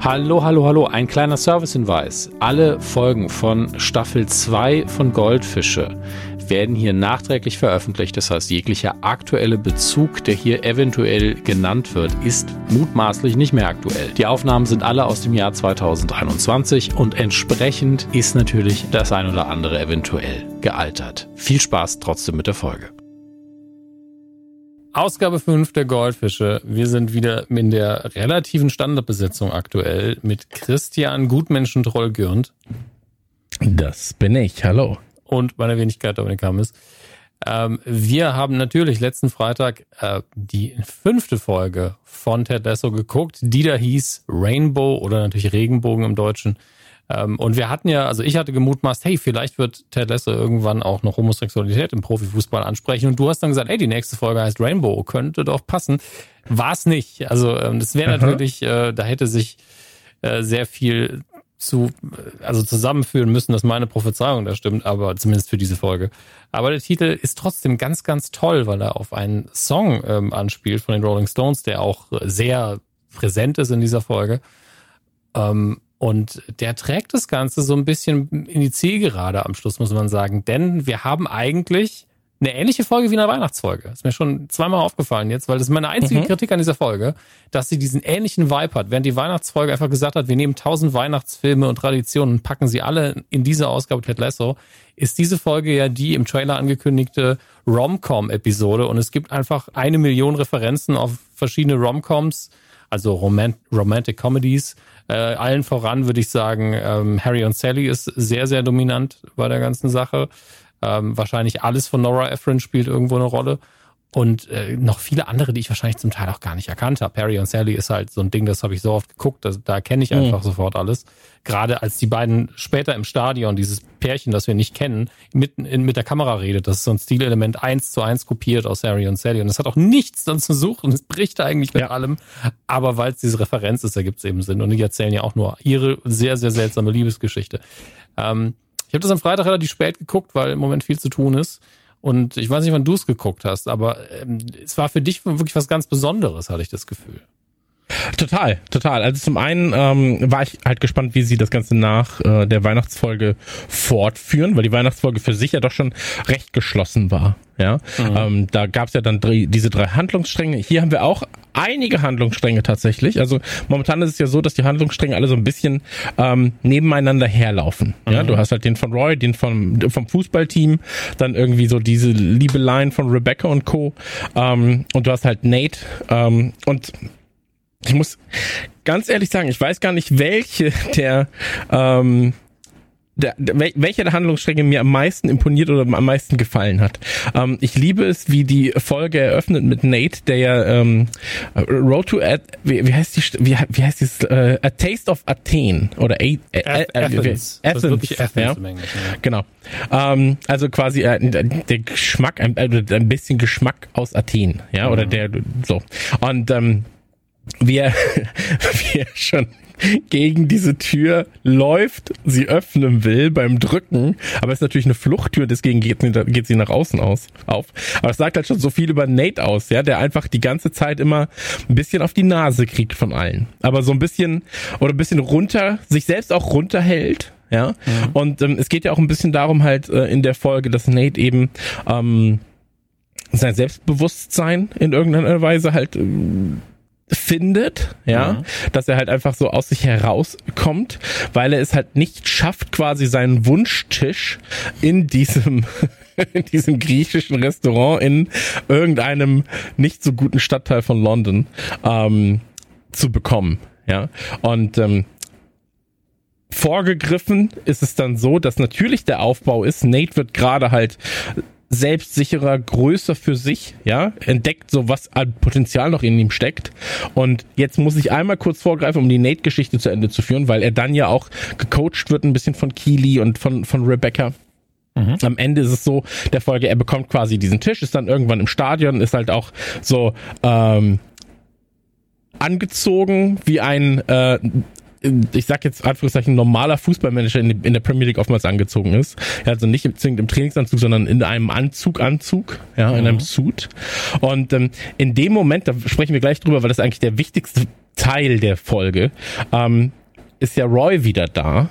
Hallo, hallo, hallo, ein kleiner Servicehinweis. Alle Folgen von Staffel 2 von Goldfische werden hier nachträglich veröffentlicht. Das heißt, jeglicher aktuelle Bezug, der hier eventuell genannt wird, ist mutmaßlich nicht mehr aktuell. Die Aufnahmen sind alle aus dem Jahr 2021 und entsprechend ist natürlich das ein oder andere eventuell gealtert. Viel Spaß trotzdem mit der Folge. Ausgabe 5 der Goldfische. Wir sind wieder in der relativen Standardbesetzung aktuell mit Christian Gutmenschen-Troll Gürnt. Das bin ich. Hallo. Und meiner Wenigkeit Dominik Hammes. Ähm, wir haben natürlich letzten Freitag äh, die fünfte Folge von Ted Lasso geguckt, die da hieß Rainbow oder natürlich Regenbogen im Deutschen. Ähm, und wir hatten ja, also ich hatte gemutmaßt, hey, vielleicht wird Ted Lasso irgendwann auch noch Homosexualität im Profifußball ansprechen. Und du hast dann gesagt, hey, die nächste Folge heißt Rainbow, könnte doch passen. War es nicht. Also ähm, das wäre natürlich, äh, da hätte sich äh, sehr viel zu, also zusammenführen müssen, dass meine Prophezeiung da stimmt, aber zumindest für diese Folge. Aber der Titel ist trotzdem ganz, ganz toll, weil er auf einen Song ähm, anspielt von den Rolling Stones, der auch sehr präsent ist in dieser Folge. Ähm, und der trägt das Ganze so ein bisschen in die Zielgerade am Schluss, muss man sagen. Denn wir haben eigentlich eine ähnliche Folge wie eine Weihnachtsfolge. Ist mir schon zweimal aufgefallen jetzt, weil das ist meine einzige mhm. Kritik an dieser Folge, dass sie diesen ähnlichen Vibe hat. Während die Weihnachtsfolge einfach gesagt hat, wir nehmen tausend Weihnachtsfilme und Traditionen und packen sie alle in diese Ausgabe Ted Lasso, ist diese Folge ja die im Trailer angekündigte Rom-Com-Episode und es gibt einfach eine Million Referenzen auf verschiedene Rom-Coms, also Romant Romantic Comedies, äh, allen voran würde ich sagen, ähm, Harry und Sally ist sehr, sehr dominant bei der ganzen Sache. Ähm, wahrscheinlich alles von Nora Ephron spielt irgendwo eine Rolle und äh, noch viele andere, die ich wahrscheinlich zum Teil auch gar nicht erkannt habe. Perry und Sally ist halt so ein Ding, das habe ich so oft geguckt, das, da kenne ich mhm. einfach mhm. sofort alles. Gerade als die beiden später im Stadion, dieses Pärchen, das wir nicht kennen, mit, in, mit der Kamera redet, das ist so ein Stilelement eins zu eins kopiert aus Harry und Sally und das hat auch nichts dann zu suchen, es bricht eigentlich mit ja. allem, aber weil es diese Referenz ist, ergibt es eben Sinn und die erzählen ja auch nur ihre sehr, sehr seltsame Liebesgeschichte. Ähm, ich habe das am Freitag relativ spät geguckt, weil im Moment viel zu tun ist. Und ich weiß nicht, wann du es geguckt hast, aber ähm, es war für dich wirklich was ganz Besonderes, hatte ich das Gefühl. Total, total. Also zum einen ähm, war ich halt gespannt, wie sie das Ganze nach äh, der Weihnachtsfolge fortführen, weil die Weihnachtsfolge für sich ja doch schon recht geschlossen war. Ja, mhm. ähm, da gab es ja dann drei, diese drei Handlungsstränge. Hier haben wir auch einige Handlungsstränge tatsächlich. Also momentan ist es ja so, dass die Handlungsstränge alle so ein bisschen ähm, nebeneinander herlaufen. Mhm. Ja, du hast halt den von Roy, den vom vom Fußballteam, dann irgendwie so diese Liebeleien von Rebecca und Co. Ähm, und du hast halt Nate ähm, und ich muss ganz ehrlich sagen, ich weiß gar nicht, welche der ähm, der, der, welcher der Handlungsstränge mir am meisten imponiert oder am meisten gefallen hat. Ähm, ich liebe es, wie die Folge eröffnet mit Nate, der ja ähm, Road to Ad, wie, wie heißt die wie, wie heißt das äh, A Taste of Athen oder A, äh, Athens, Athens, Athens, Athens ja? Englisch, ja. genau. Ähm, also quasi äh, der Geschmack, ein, äh, ein bisschen Geschmack aus Athen, ja oder mhm. der so und ähm, wie wie schon gegen diese Tür läuft, sie öffnen will beim Drücken, aber es ist natürlich eine Fluchttür, deswegen geht, geht sie nach außen aus, auf. Aber es sagt halt schon so viel über Nate aus, ja, der einfach die ganze Zeit immer ein bisschen auf die Nase kriegt von allen. Aber so ein bisschen, oder ein bisschen runter, sich selbst auch runterhält, ja. Mhm. Und ähm, es geht ja auch ein bisschen darum halt äh, in der Folge, dass Nate eben ähm, sein Selbstbewusstsein in irgendeiner Weise halt ähm, findet, ja, mhm. dass er halt einfach so aus sich herauskommt, weil er es halt nicht schafft, quasi seinen Wunschtisch in diesem in diesem griechischen Restaurant in irgendeinem nicht so guten Stadtteil von London ähm, zu bekommen, ja. Und ähm, vorgegriffen ist es dann so, dass natürlich der Aufbau ist, Nate wird gerade halt selbstsicherer, größer für sich, ja, entdeckt so was an Potenzial noch in ihm steckt. Und jetzt muss ich einmal kurz vorgreifen, um die Nate-Geschichte zu Ende zu führen, weil er dann ja auch gecoacht wird ein bisschen von Keely und von, von Rebecca. Mhm. Am Ende ist es so, der Folge, er bekommt quasi diesen Tisch, ist dann irgendwann im Stadion, ist halt auch so ähm, angezogen wie ein äh, ich sag jetzt Anführungszeichen, normaler Fußballmanager in, in, der Premier League oftmals angezogen ist. Also nicht zwingend im Trainingsanzug, sondern in einem Anzug, Anzug, ja, in einem mhm. Suit. Und ähm, in dem Moment, da sprechen wir gleich drüber, weil das eigentlich der wichtigste Teil der Folge ähm, ist ja Roy wieder da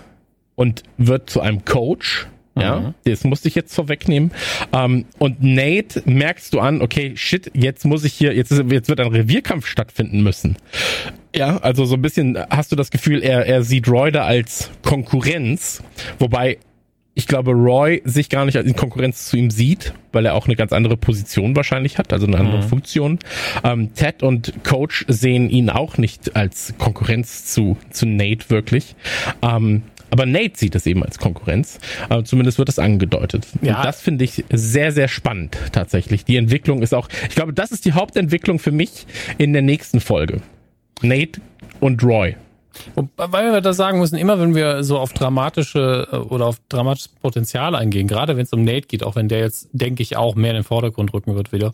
und wird zu einem Coach. Ja, mhm. das musste ich jetzt vorwegnehmen. Ähm, und Nate merkst du an, okay, shit, jetzt muss ich hier, jetzt, ist, jetzt wird ein Revierkampf stattfinden müssen. Ja, also so ein bisschen hast du das Gefühl, er, er sieht Roy da als Konkurrenz, wobei ich glaube, Roy sich gar nicht in Konkurrenz zu ihm sieht, weil er auch eine ganz andere Position wahrscheinlich hat, also eine andere mhm. Funktion. Ähm, Ted und Coach sehen ihn auch nicht als Konkurrenz zu, zu Nate wirklich. Ähm, aber Nate sieht es eben als Konkurrenz. Aber zumindest wird es angedeutet. Ja. Und das finde ich sehr, sehr spannend tatsächlich. Die Entwicklung ist auch, ich glaube, das ist die Hauptentwicklung für mich in der nächsten Folge. Nate und Roy. Weil wir da sagen müssen, immer wenn wir so auf dramatische äh, oder auf dramatisches Potenzial eingehen, gerade wenn es um Nate geht, auch wenn der jetzt, denke ich, auch mehr in den Vordergrund rücken wird wieder,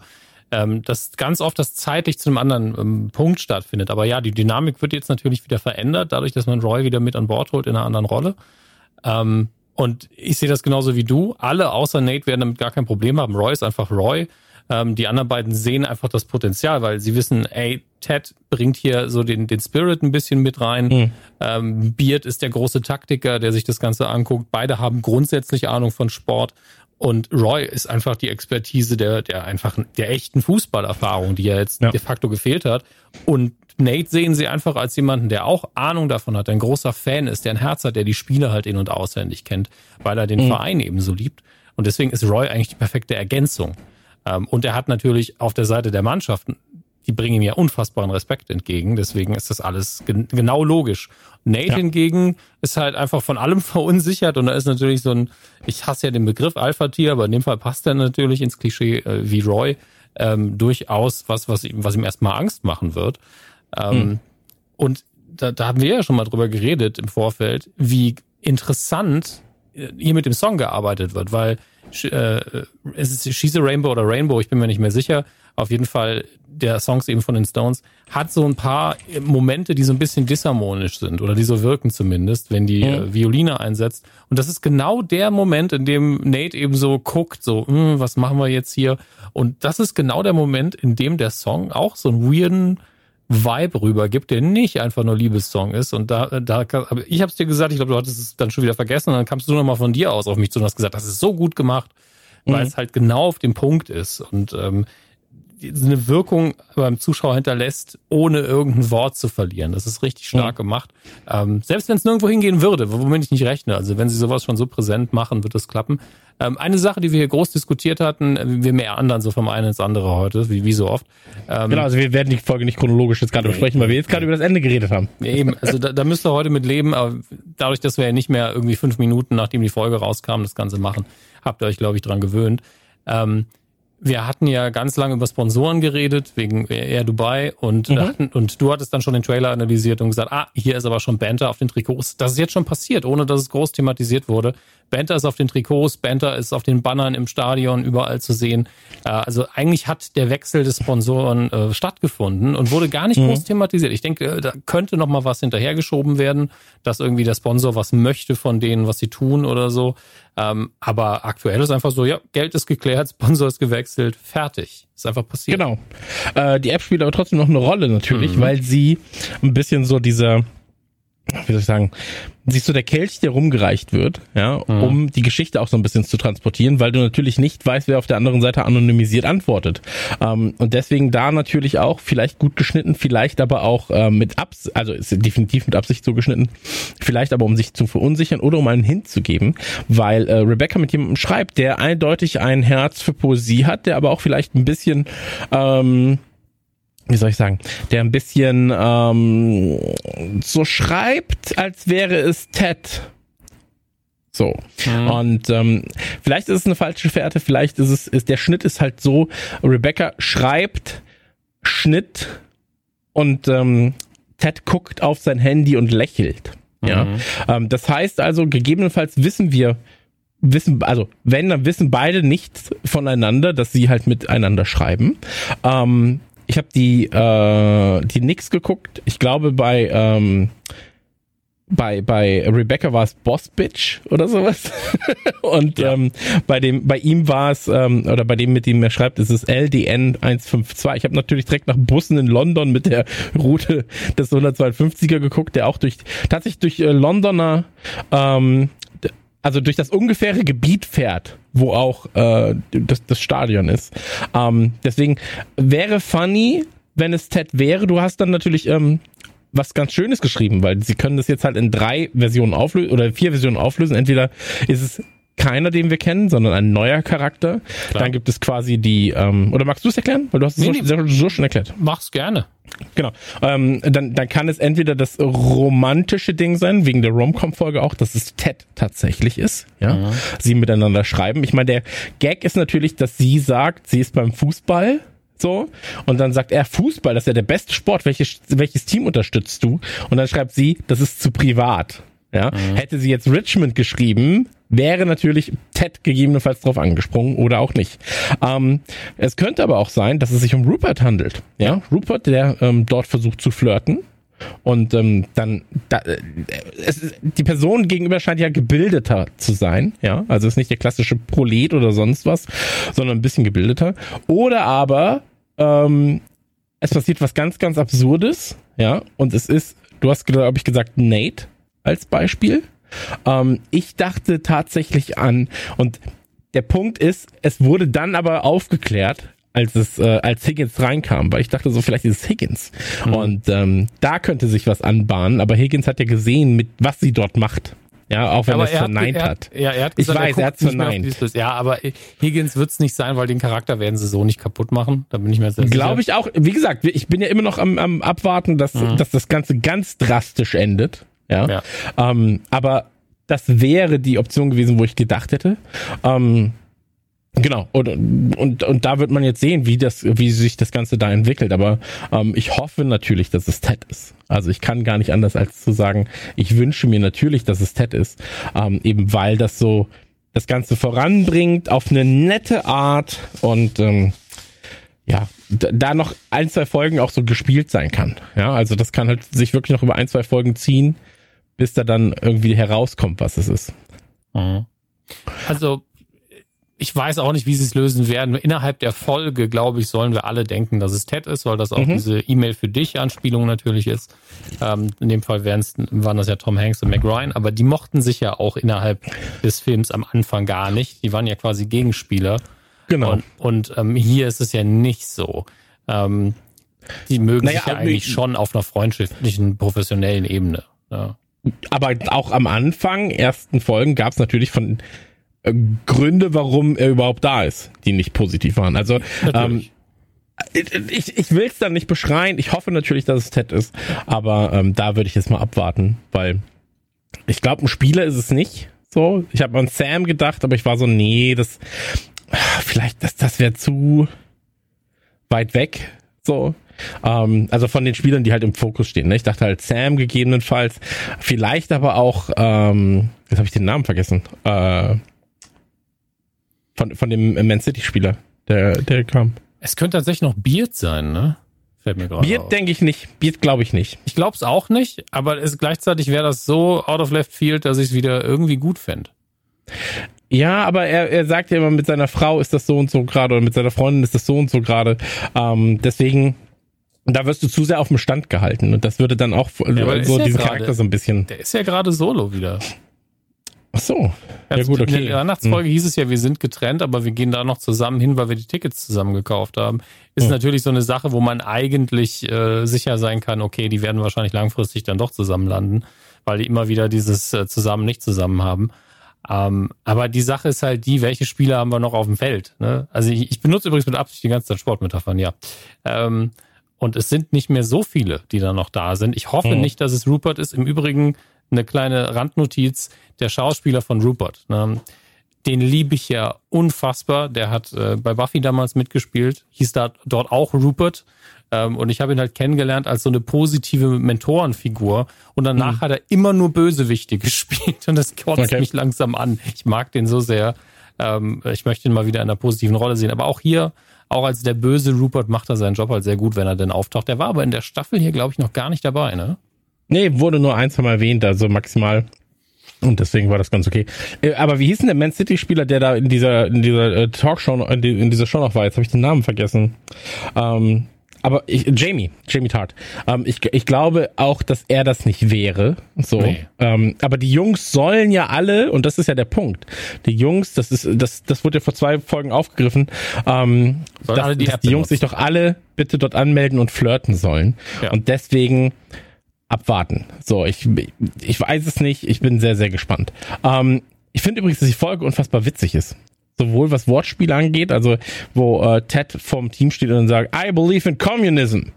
ähm, dass ganz oft das zeitlich zu einem anderen ähm, Punkt stattfindet. Aber ja, die Dynamik wird jetzt natürlich wieder verändert, dadurch, dass man Roy wieder mit an Bord holt in einer anderen Rolle. Ähm, und ich sehe das genauso wie du. Alle außer Nate werden damit gar kein Problem haben. Roy ist einfach Roy. Ähm, die anderen beiden sehen einfach das Potenzial, weil sie wissen, ey, Ted bringt hier so den, den Spirit ein bisschen mit rein. Mhm. Ähm, Beard ist der große Taktiker, der sich das Ganze anguckt. Beide haben grundsätzlich Ahnung von Sport. Und Roy ist einfach die Expertise der, der einfach, der echten Fußballerfahrung, die ja jetzt ja. de facto gefehlt hat. Und Nate sehen sie einfach als jemanden, der auch Ahnung davon hat, der ein großer Fan ist, der ein Herz hat, der die Spiele halt in- und auswendig kennt, weil er den mhm. Verein ebenso liebt. Und deswegen ist Roy eigentlich die perfekte Ergänzung. Ähm, und er hat natürlich auf der Seite der Mannschaften, die bringen ihm ja unfassbaren Respekt entgegen. Deswegen ist das alles gen genau logisch. Nate ja. hingegen ist halt einfach von allem verunsichert und da ist natürlich so ein, ich hasse ja den Begriff Alpha-Tier, aber in dem Fall passt er natürlich ins Klischee äh, wie Roy, ähm, durchaus was, was ihm, was ihm erstmal Angst machen wird. Ähm, hm. Und da, da haben wir ja schon mal drüber geredet im Vorfeld, wie interessant äh, hier mit dem Song gearbeitet wird, weil äh, es ist She's a Rainbow oder Rainbow, ich bin mir nicht mehr sicher. Auf jeden Fall, der Songs eben von den Stones hat so ein paar Momente, die so ein bisschen disharmonisch sind oder die so wirken zumindest, wenn die mhm. Violine einsetzt. Und das ist genau der Moment, in dem Nate eben so guckt, so, hm, was machen wir jetzt hier? Und das ist genau der Moment, in dem der Song auch so einen weirden Vibe rübergibt, der nicht einfach nur Liebessong ist. Und da, da ich habe es dir gesagt, ich glaube, du hattest es dann schon wieder vergessen und dann kamst du nochmal von dir aus auf mich zu und hast gesagt, das ist so gut gemacht, weil mhm. es halt genau auf dem Punkt ist. Und ähm, eine Wirkung beim Zuschauer hinterlässt, ohne irgendein Wort zu verlieren. Das ist richtig stark mhm. gemacht. Ähm, selbst wenn es nirgendwo hingehen würde, womit ich nicht rechne. Also wenn sie sowas schon so präsent machen, wird es klappen. Ähm, eine Sache, die wir hier groß diskutiert hatten, äh, wir mehr anderen so vom einen ins andere heute, wie, wie so oft. Ähm, genau, also wir werden die Folge nicht chronologisch jetzt gerade besprechen, weil wir jetzt gerade über das Ende geredet haben. Eben, also da, da müsst ihr heute mit leben, aber dadurch, dass wir ja nicht mehr irgendwie fünf Minuten, nachdem die Folge rauskam, das Ganze machen, habt ihr euch, glaube ich, dran gewöhnt. Ähm, wir hatten ja ganz lange über Sponsoren geredet, wegen Air Dubai und, mhm. hatten, und du hattest dann schon den Trailer analysiert und gesagt, ah, hier ist aber schon Banter auf den Trikots. Das ist jetzt schon passiert, ohne dass es groß thematisiert wurde. Banter ist auf den Trikots, Banter ist auf den Bannern im Stadion überall zu sehen. Äh, also eigentlich hat der Wechsel des Sponsoren äh, stattgefunden und wurde gar nicht mhm. groß thematisiert. Ich denke, äh, da könnte noch mal was hinterhergeschoben werden, dass irgendwie der Sponsor was möchte von denen, was sie tun oder so. Ähm, aber aktuell ist einfach so, ja, Geld ist geklärt, Sponsor ist gewechselt, fertig. Ist einfach passiert. Genau. Äh, die App spielt aber trotzdem noch eine Rolle natürlich, mhm. weil sie ein bisschen so dieser wie soll ich sagen, siehst du der Kelch, der rumgereicht wird, ja, mhm. um die Geschichte auch so ein bisschen zu transportieren, weil du natürlich nicht weißt, wer auf der anderen Seite anonymisiert antwortet. Ähm, und deswegen da natürlich auch vielleicht gut geschnitten, vielleicht aber auch äh, mit Abs, also ist definitiv mit Absicht so geschnitten, vielleicht aber um sich zu verunsichern oder um einen Hint zu geben, weil äh, Rebecca mit jemandem schreibt, der eindeutig ein Herz für Poesie hat, der aber auch vielleicht ein bisschen ähm, wie soll ich sagen, der ein bisschen ähm, so schreibt, als wäre es Ted. So. Mhm. Und ähm, vielleicht ist es eine falsche Fährte, vielleicht ist es, ist, der Schnitt ist halt so, Rebecca schreibt, Schnitt und ähm, Ted guckt auf sein Handy und lächelt. Ja. Mhm. Ähm, das heißt also, gegebenenfalls wissen wir, wissen, also wenn, dann wissen beide nicht voneinander, dass sie halt miteinander schreiben. Ähm, ich habe die, äh, die Nix geguckt. Ich glaube, bei, ähm, bei, bei Rebecca war es Boss Bitch oder sowas. Und ja. ähm, bei dem, bei ihm war es, ähm, oder bei dem, mit dem er schreibt, ist es LDN 152. Ich habe natürlich direkt nach Bussen in London mit der Route des 152er geguckt, der auch durch tatsächlich durch äh, Londoner ähm, also durch das ungefähre Gebiet fährt, wo auch äh, das, das Stadion ist. Ähm, deswegen wäre funny, wenn es Ted wäre. Du hast dann natürlich ähm, was ganz Schönes geschrieben, weil sie können das jetzt halt in drei Versionen auflösen oder vier Versionen auflösen. Entweder ist es keiner, den wir kennen, sondern ein neuer Charakter. Klar. Dann gibt es quasi die, ähm, oder magst du es erklären? Weil du hast es nee, so, nee. so, schon erklärt. Mach's gerne. Genau. Ähm, dann, dann kann es entweder das romantische Ding sein, wegen der Rom-Com-Folge auch, dass es Ted tatsächlich ist, ja. Mhm. Sie miteinander schreiben. Ich meine, der Gag ist natürlich, dass sie sagt, sie ist beim Fußball so. Und dann sagt er, Fußball, das ist ja der beste Sport. Welches, welches Team unterstützt du? Und dann schreibt sie, das ist zu privat. Ja. Mhm. Hätte sie jetzt Richmond geschrieben, wäre natürlich Ted gegebenenfalls drauf angesprungen oder auch nicht. Ähm, es könnte aber auch sein, dass es sich um Rupert handelt. Ja, Rupert, der ähm, dort versucht zu flirten. Und ähm, dann, da, äh, es ist, die Person gegenüber scheint ja gebildeter zu sein, ja. Also ist nicht der klassische Prolet oder sonst was, sondern ein bisschen gebildeter. Oder aber ähm, es passiert was ganz, ganz Absurdes, ja. Und es ist, du hast, glaube ich, gesagt, Nate als Beispiel. Ähm, ich dachte tatsächlich an, und der Punkt ist, es wurde dann aber aufgeklärt, als es äh, als Higgins reinkam, weil ich dachte so vielleicht ist es Higgins mhm. und ähm, da könnte sich was anbahnen, aber Higgins hat ja gesehen, mit was sie dort macht. Ja, auch wenn er es verneint hat. Ja, er hat gesagt, ich weiß, er, er hat verneint. Ja, aber Higgins wird es nicht sein, weil den Charakter werden sie so nicht kaputt machen. Da bin ich mir sehr sicher. Glaube ich auch. Wie gesagt, ich bin ja immer noch am, am Abwarten, dass, mhm. dass das Ganze ganz drastisch endet. Ja. ja. Ähm, aber das wäre die Option gewesen, wo ich gedacht hätte. Ähm, Genau, und, und, und da wird man jetzt sehen, wie das, wie sich das Ganze da entwickelt. Aber ähm, ich hoffe natürlich, dass es Ted ist. Also ich kann gar nicht anders als zu sagen, ich wünsche mir natürlich, dass es Ted ist. Ähm, eben weil das so das Ganze voranbringt auf eine nette Art und ähm, ja, da noch ein, zwei Folgen auch so gespielt sein kann. Ja, also das kann halt sich wirklich noch über ein, zwei Folgen ziehen bis da dann irgendwie herauskommt, was es ist. Mhm. Also ich weiß auch nicht, wie sie es lösen werden. Innerhalb der Folge, glaube ich, sollen wir alle denken, dass es Ted ist, weil das auch mhm. diese E-Mail für dich Anspielung natürlich ist. Ähm, in dem Fall waren das ja Tom Hanks und Meg Ryan, aber die mochten sich ja auch innerhalb des Films am Anfang gar nicht. Die waren ja quasi Gegenspieler. Genau. Und, und ähm, hier ist es ja nicht so. Ähm, die mögen naja, sich ja eigentlich schon auf einer freundschaftlichen, professionellen Ebene. Ja aber auch am Anfang, ersten Folgen, gab es natürlich von äh, Gründe, warum er überhaupt da ist, die nicht positiv waren. Also ähm, ich, ich will es dann nicht beschreien. Ich hoffe natürlich, dass es Ted ist, aber ähm, da würde ich jetzt mal abwarten, weil ich glaube, ein Spieler ist es nicht. So, ich habe an Sam gedacht, aber ich war so, nee, das vielleicht, das, das wäre zu weit weg. So, ähm, also von den Spielern, die halt im Fokus stehen. Ne? Ich dachte halt Sam gegebenenfalls, vielleicht aber auch, ähm, jetzt habe ich den Namen vergessen, äh, von, von dem Man City-Spieler, der, der kam. Es könnte tatsächlich noch Beard sein, ne? Fällt mir gerade Beard denke ich nicht. Beard glaube ich nicht. Ich glaube es auch nicht, aber es, gleichzeitig wäre das so out of left field, dass ich es wieder irgendwie gut fände. Ja, aber er, er sagt ja immer, mit seiner Frau ist das so und so gerade oder mit seiner Freundin ist das so und so gerade. Ähm, deswegen und da wirst du zu sehr auf dem Stand gehalten. Und das würde dann auch ja, so diesen grade, Charakter so ein bisschen. Der ist ja gerade solo wieder. Ach so. Ja, gut, okay. In der Weihnachtsfolge hm. hieß es ja, wir sind getrennt, aber wir gehen da noch zusammen hin, weil wir die Tickets zusammen gekauft haben. Ist hm. natürlich so eine Sache, wo man eigentlich äh, sicher sein kann, okay, die werden wahrscheinlich langfristig dann doch zusammen landen, weil die immer wieder dieses äh, zusammen nicht zusammen haben. Ähm, aber die Sache ist halt die, welche Spieler haben wir noch auf dem Feld? Ne? Also ich, ich benutze übrigens mit Absicht die ganze Zeit Sportmetaphern, ja. Ähm, und es sind nicht mehr so viele, die da noch da sind. Ich hoffe mhm. nicht, dass es Rupert ist. Im Übrigen eine kleine Randnotiz, der Schauspieler von Rupert. Ne? Den liebe ich ja unfassbar. Der hat äh, bei Buffy damals mitgespielt, hieß da dort auch Rupert. Ähm, und ich habe ihn halt kennengelernt als so eine positive Mentorenfigur. Und danach mhm. hat er immer nur Bösewichte gespielt. Und das kotzt okay. mich langsam an. Ich mag den so sehr. Ähm, ich möchte ihn mal wieder in einer positiven Rolle sehen. Aber auch hier auch als der böse Rupert macht er seinen Job halt sehr gut, wenn er denn auftaucht. Der war aber in der Staffel hier, glaube ich, noch gar nicht dabei, ne? Nee, wurde nur ein, zwei Mal erwähnt, also maximal. Und deswegen war das ganz okay. Äh, aber wie hieß denn der Man City-Spieler, der da in dieser, in dieser äh, Talkshow, in, die, in dieser Show noch war? Jetzt habe ich den Namen vergessen. Ähm, aber ich, Jamie, Jamie Tart. Ähm, ich, ich glaube auch, dass er das nicht wäre. So. Nee. Ähm, aber die Jungs sollen ja alle, und das ist ja der Punkt. Die Jungs, das ist, das, das wurde ja vor zwei Folgen aufgegriffen, ähm, dass, die, dass die Jungs sich doch alle bitte dort anmelden und flirten sollen. Ja. Und deswegen abwarten. So, ich, ich weiß es nicht. Ich bin sehr, sehr gespannt. Ähm, ich finde übrigens, dass die Folge unfassbar witzig ist. Sowohl was Wortspiele angeht, also wo äh, Ted vom Team steht und sagt, I believe in communism.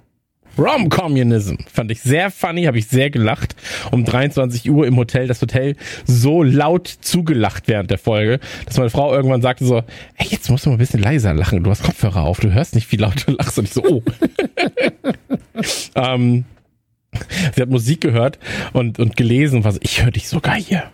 Rom Communism. Fand ich sehr funny, habe ich sehr gelacht. Um 23 Uhr im Hotel, das Hotel so laut zugelacht während der Folge, dass meine Frau irgendwann sagte so, ey, jetzt musst du mal ein bisschen leiser lachen, du hast Kopfhörer auf, du hörst nicht, wie laut du lachst. Und ich so, oh. ähm, sie hat Musik gehört und, und gelesen war so, ich höre dich sogar hier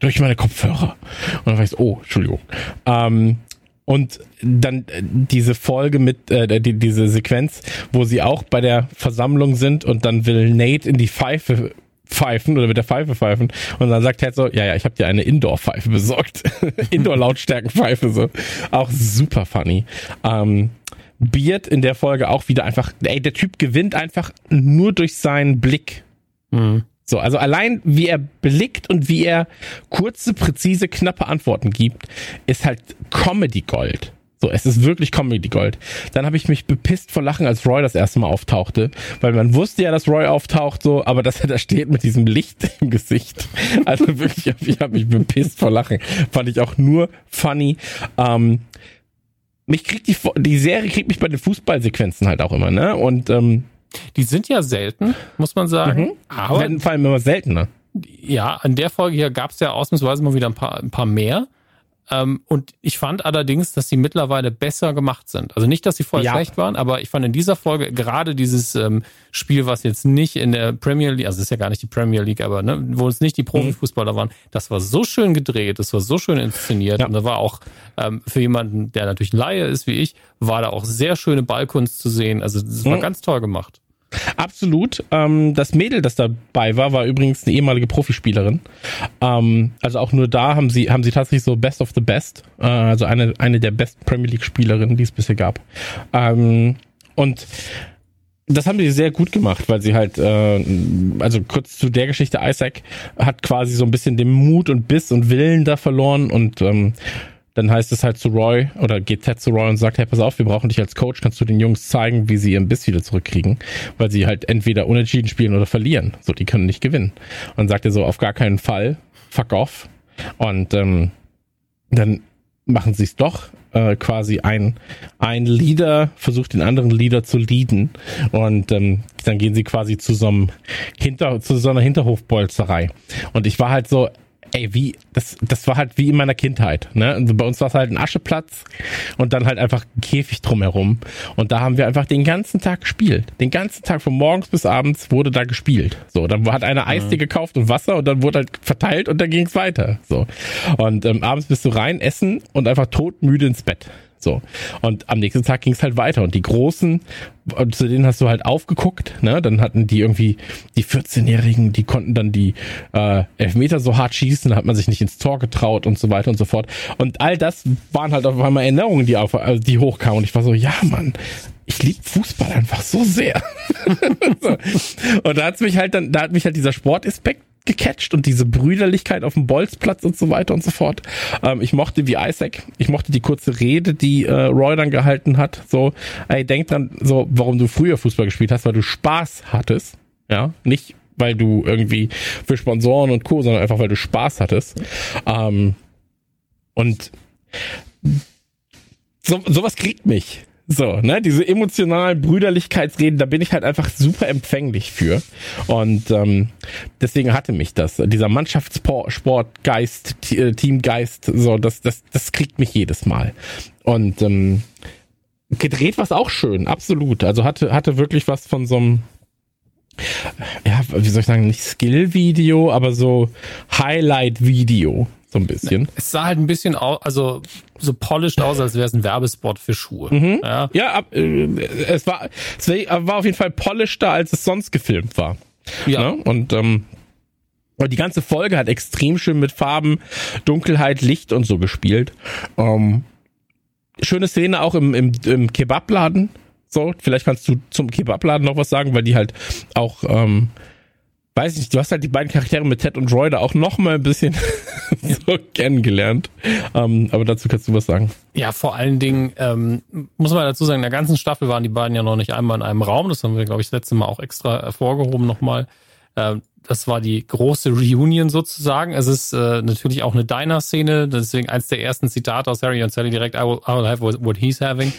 durch meine Kopfhörer. Und dann so, oh, Entschuldigung. Ähm, und dann äh, diese Folge mit, äh, die, diese Sequenz, wo sie auch bei der Versammlung sind und dann will Nate in die Pfeife pfeifen oder mit der Pfeife pfeifen und dann sagt Ted so, ja, ja, ich habe dir eine Indoor-Pfeife besorgt. Indoor-Lautstärken-Pfeife so. Auch super funny. Ähm, Beard in der Folge auch wieder einfach, ey, der Typ gewinnt einfach nur durch seinen Blick. Mhm. So, also allein wie er blickt und wie er kurze, präzise, knappe Antworten gibt, ist halt Comedy Gold. So, es ist wirklich Comedy Gold. Dann habe ich mich bepisst vor Lachen, als Roy das erste Mal auftauchte, weil man wusste ja, dass Roy auftaucht, so, aber dass er da steht mit diesem Licht im Gesicht. Also wirklich, ich habe mich bepisst vor Lachen. Fand ich auch nur funny. Ähm, mich kriegt die, die Serie kriegt mich bei den Fußballsequenzen halt auch immer, ne? Und ähm, die sind ja selten, muss man sagen. Mhm. Aber werden vor allem immer seltener. Ja, an der Folge hier gab es ja ausnahmsweise mal wieder ein paar, ein paar mehr. Ähm, und ich fand allerdings, dass sie mittlerweile besser gemacht sind. Also nicht, dass sie vorher ja. schlecht waren, aber ich fand in dieser Folge gerade dieses ähm, Spiel, was jetzt nicht in der Premier League, also es ist ja gar nicht die Premier League, aber ne, wo es nicht die Profifußballer waren, das war so schön gedreht, das war so schön inszeniert ja. und da war auch ähm, für jemanden, der natürlich ein Laie ist wie ich, war da auch sehr schöne Ballkunst zu sehen. Also das war mhm. ganz toll gemacht. Absolut. Ähm, das Mädel, das dabei war, war übrigens eine ehemalige Profispielerin. Ähm, also auch nur da haben sie haben sie tatsächlich so Best of the Best, äh, also eine eine der Best Premier League Spielerinnen, die es bisher gab. Ähm, und das haben sie sehr gut gemacht, weil sie halt, äh, also kurz zu der Geschichte, Isaac hat quasi so ein bisschen den Mut und Biss und Willen da verloren und ähm, dann heißt es halt zu Roy oder geht Ted zu Roy und sagt, hey, pass auf, wir brauchen dich als Coach, kannst du den Jungs zeigen, wie sie ihren Biss wieder zurückkriegen, weil sie halt entweder unentschieden spielen oder verlieren. So, die können nicht gewinnen. Und sagt er so, auf gar keinen Fall, fuck off. Und ähm, dann machen sie es doch. Äh, quasi ein, ein Leader versucht den anderen Leader zu leaden und ähm, dann gehen sie quasi zu so einem Hinter, zu so einer Hinterhofbolzerei. Und ich war halt so, ey, wie, das, das war halt wie in meiner Kindheit, ne? Also bei uns war es halt ein Ascheplatz und dann halt einfach ein Käfig drumherum. Und da haben wir einfach den ganzen Tag gespielt. Den ganzen Tag von morgens bis abends wurde da gespielt. So, dann hat einer Eistee mhm. gekauft und Wasser und dann wurde halt verteilt und dann ging es weiter. So. Und ähm, abends bist du rein, essen und einfach todmüde ins Bett. So. Und am nächsten Tag ging es halt weiter. Und die Großen, zu denen hast du halt aufgeguckt, ne? Dann hatten die irgendwie, die 14-Jährigen, die konnten dann die äh, Elfmeter so hart schießen, da hat man sich nicht ins Tor getraut und so weiter und so fort. Und all das waren halt auf einmal Erinnerungen, die, auf, also die hochkamen. Und ich war so, ja, Mann, ich liebe Fußball einfach so sehr. Und da hat's mich halt dann, da hat mich halt dieser Sportaspekt gecatcht und diese Brüderlichkeit auf dem Bolzplatz und so weiter und so fort. Ähm, ich mochte wie Isaac, ich mochte die kurze Rede, die äh, Roy dann gehalten hat. So, ey, denk dran, so, warum du früher Fußball gespielt hast, weil du Spaß hattest. Ja, nicht weil du irgendwie für Sponsoren und Co., sondern einfach weil du Spaß hattest. Ähm, und so, sowas kriegt mich. So, ne, diese emotionalen Brüderlichkeitsreden, da bin ich halt einfach super empfänglich für. Und ähm, deswegen hatte mich das. Dieser Mannschaftssportgeist, äh, Teamgeist, so, das, das, das kriegt mich jedes Mal. Und ähm, gedreht war es auch schön, absolut. Also hatte, hatte wirklich was von so einem ja, wie soll ich sagen, nicht Skill-Video, aber so Highlight-Video. So ein bisschen. Es sah halt ein bisschen aus, also so polished aus, als wäre es ein Werbespot für Schuhe. Mhm. Ja, ja ab, äh, es, war, es war auf jeden Fall polisheder, als es sonst gefilmt war. Ja. Ne? Und ähm, die ganze Folge hat extrem schön mit Farben, Dunkelheit, Licht und so gespielt. Ähm, schöne Szene auch im, im, im Kebabladen. So, vielleicht kannst du zum Kebabladen noch was sagen, weil die halt auch, ähm, weiß ich nicht, du hast halt die beiden Charaktere mit Ted und Roy da auch noch mal ein bisschen so kennengelernt. Ähm, aber dazu kannst du was sagen. Ja, vor allen Dingen ähm, muss man dazu sagen, in der ganzen Staffel waren die beiden ja noch nicht einmal in einem Raum. Das haben wir, glaube ich, das letzte Mal auch extra hervorgehoben nochmal. Ähm, das war die große Reunion sozusagen. Es ist äh, natürlich auch eine Diner-Szene, deswegen eins der ersten Zitate aus Harry und Sally direkt, I will, I will have what he's having.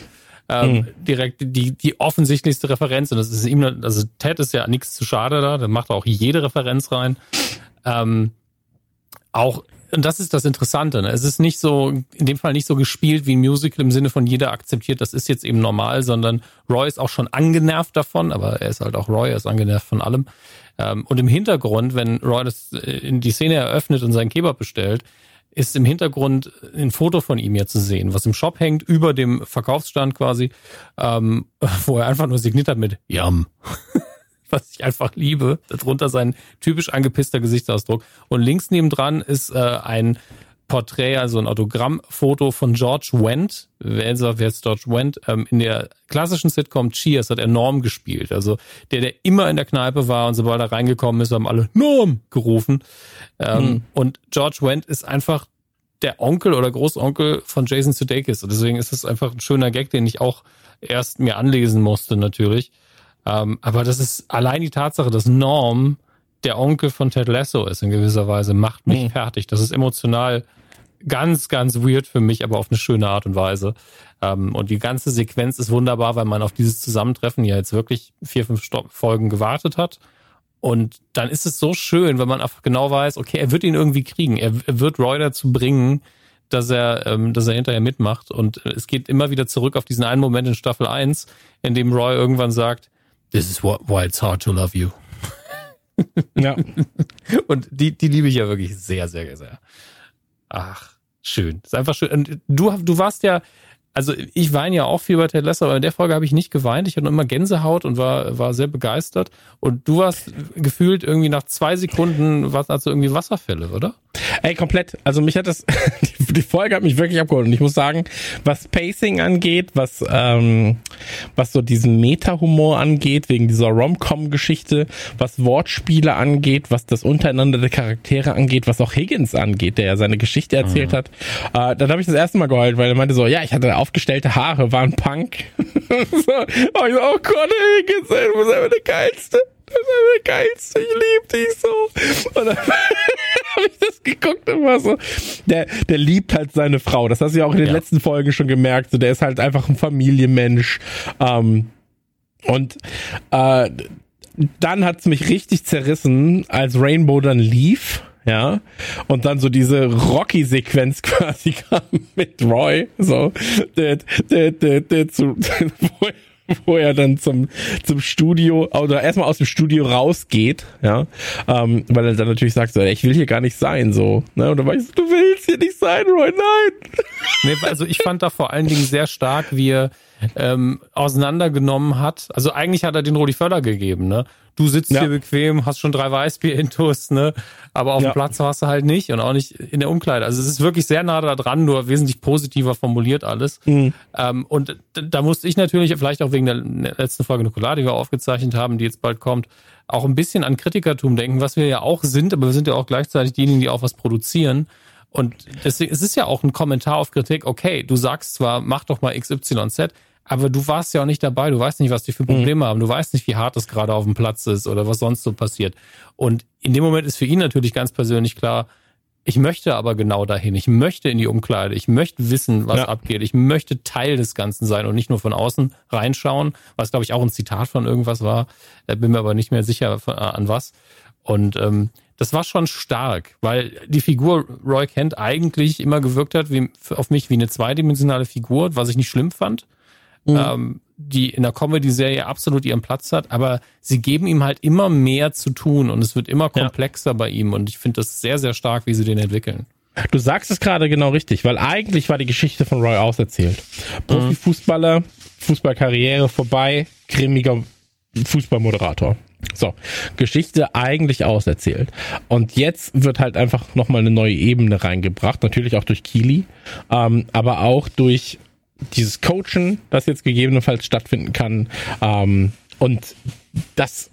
Ähm, mhm. Direkt die, die offensichtlichste Referenz. Und das ist ihm, also Ted ist ja nichts zu schade da, der macht auch jede Referenz rein. Ähm, auch und das ist das Interessante. Ne? Es ist nicht so, in dem Fall nicht so gespielt wie ein Musical im Sinne von jeder akzeptiert, das ist jetzt eben normal, sondern Roy ist auch schon angenervt davon, aber er ist halt auch Roy, er ist angenervt von allem. Ähm, und im Hintergrund, wenn Roy das äh, in die Szene eröffnet und seinen Kebab bestellt, ist im Hintergrund ein Foto von ihm ja zu sehen, was im Shop hängt, über dem Verkaufsstand quasi, ähm, wo er einfach nur signiert hat mit Yum. was ich einfach liebe. Darunter sein typisch angepisster Gesichtsausdruck. Und links nebendran ist äh, ein Porträt, also ein Autogrammfoto von George Wendt. Wer ist, wer ist George Wendt? Ähm, in der klassischen Sitcom Cheers hat er Norm gespielt. Also der, der immer in der Kneipe war und sobald er reingekommen ist, haben alle Norm gerufen. Ähm, hm. Und George Wendt ist einfach der Onkel oder Großonkel von Jason Sudeikis. Und deswegen ist es einfach ein schöner Gag, den ich auch erst mir anlesen musste natürlich. Ähm, aber das ist allein die Tatsache, dass Norm der Onkel von Ted Lasso ist in gewisser Weise, macht mich mhm. fertig. Das ist emotional ganz, ganz weird für mich, aber auf eine schöne Art und Weise. Ähm, und die ganze Sequenz ist wunderbar, weil man auf dieses Zusammentreffen ja jetzt wirklich vier, fünf Folgen gewartet hat. Und dann ist es so schön, wenn man einfach genau weiß, okay, er wird ihn irgendwie kriegen. Er, er wird Roy dazu bringen, dass er, ähm, dass er hinterher mitmacht. Und es geht immer wieder zurück auf diesen einen Moment in Staffel 1, in dem Roy irgendwann sagt, This is why it's hard to love you. Ja. Und die, die liebe ich ja wirklich sehr, sehr, sehr. Ach, schön. Ist einfach schön. Und du, du warst ja, also ich weine ja auch viel bei Ted Lasso, aber in der Folge habe ich nicht geweint. Ich hatte immer Gänsehaut und war, war sehr begeistert. Und du warst gefühlt irgendwie nach zwei Sekunden, was also irgendwie Wasserfälle, oder? Ey, komplett. Also mich hat das, die Folge hat mich wirklich abgeholt. Und ich muss sagen, was Pacing angeht, was, ähm, was so diesen Meta-Humor angeht, wegen dieser Rom-Com-Geschichte, was Wortspiele angeht, was das Untereinander der Charaktere angeht, was auch Higgins angeht, der ja seine Geschichte erzählt mhm. hat, äh, dann habe ich das erste Mal geheult, weil er meinte so, ja, ich hatte aufgestellte Haare, war ein Punk. so, oh, ich so, oh Gott, ey, du bist einfach der Geilste. Das ist der Geilste, ich liebe dich so. Und dann habe ich das geguckt und war so, der, der liebt halt seine Frau. Das hast du ja auch in den ja. letzten Folgen schon gemerkt. So, der ist halt einfach ein Familienmensch. Ähm, und äh, dann hat's mich richtig zerrissen, als Rainbow dann lief ja, und dann so diese Rocky-Sequenz quasi kam mit Roy, so, wo wo er dann zum, zum Studio oder erstmal aus dem Studio rausgeht, ja, ähm, weil er dann natürlich sagt, so, ich will hier gar nicht sein, so, ne, und dann war ich so, du willst hier nicht sein, Roy, nein. Nee, also ich fand da vor allen Dingen sehr stark, wie er ähm, auseinandergenommen hat. Also eigentlich hat er den Rudi Völler gegeben, ne? Du sitzt ja. hier bequem, hast schon drei Weißbier-Intus, ne? Aber auf ja. dem Platz warst du halt nicht und auch nicht in der Umkleide. Also es ist wirklich sehr nah da dran, nur wesentlich positiver formuliert alles. Mhm. Ähm, und da musste ich natürlich, vielleicht auch wegen der letzten Folge Nukular, die wir aufgezeichnet haben, die jetzt bald kommt, auch ein bisschen an Kritikertum denken, was wir ja auch sind, aber wir sind ja auch gleichzeitig diejenigen, die auch was produzieren. Und deswegen, es ist ja auch ein Kommentar auf Kritik, okay, du sagst zwar, mach doch mal XYZ, aber du warst ja auch nicht dabei, du weißt nicht, was die für Probleme mhm. haben, du weißt nicht, wie hart es gerade auf dem Platz ist oder was sonst so passiert. Und in dem Moment ist für ihn natürlich ganz persönlich klar, ich möchte aber genau dahin. Ich möchte in die Umkleide. Ich möchte wissen, was ja. abgeht. Ich möchte Teil des Ganzen sein und nicht nur von außen reinschauen, was glaube ich auch ein Zitat von irgendwas war. Da bin mir aber nicht mehr sicher von, äh, an was. Und ähm, das war schon stark, weil die Figur Roy Kent eigentlich immer gewirkt hat wie, auf mich wie eine zweidimensionale Figur, was ich nicht schlimm fand mhm. ähm, die in der Comedy-Serie absolut ihren Platz hat, aber sie geben ihm halt immer mehr zu tun und es wird immer komplexer ja. bei ihm und ich finde das sehr, sehr stark, wie sie den entwickeln. Du sagst es gerade genau richtig, weil eigentlich war die Geschichte von Roy auserzählt. Profifußballer, Fußballkarriere vorbei, grimmiger Fußballmoderator. So, Geschichte eigentlich auserzählt. Und jetzt wird halt einfach nochmal eine neue Ebene reingebracht, natürlich auch durch Kili, ähm, aber auch durch dieses Coachen, das jetzt gegebenenfalls stattfinden kann. Ähm, und das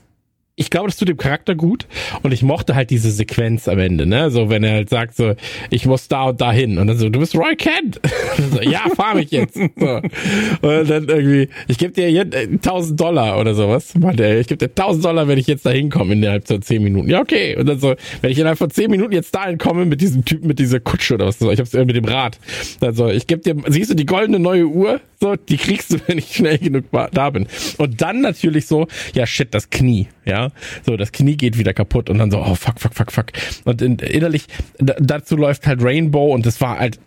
ich glaube, das tut dem Charakter gut und ich mochte halt diese Sequenz am Ende, ne? So, wenn er halt sagt so, ich muss da und da hin und dann so, du bist Roy Kent. so, ja, fahr mich jetzt. So. Und dann irgendwie, ich gebe dir jetzt 1000 Dollar oder sowas. Ich gebe dir 1000 Dollar, wenn ich jetzt da hinkomme innerhalb von 10 Minuten. Ja, okay. Und dann so, wenn ich innerhalb von 10 Minuten jetzt dahin komme mit diesem Typen mit dieser Kutsche oder was, ich hab's mit dem Rad. Dann so, ich gebe dir, siehst du die goldene neue Uhr? So, die kriegst du, wenn ich schnell genug da bin. Und dann natürlich so, ja shit, das Knie, ja. So, das Knie geht wieder kaputt und dann so, oh fuck, fuck, fuck, fuck. Und in, innerlich, dazu läuft halt Rainbow und das war halt,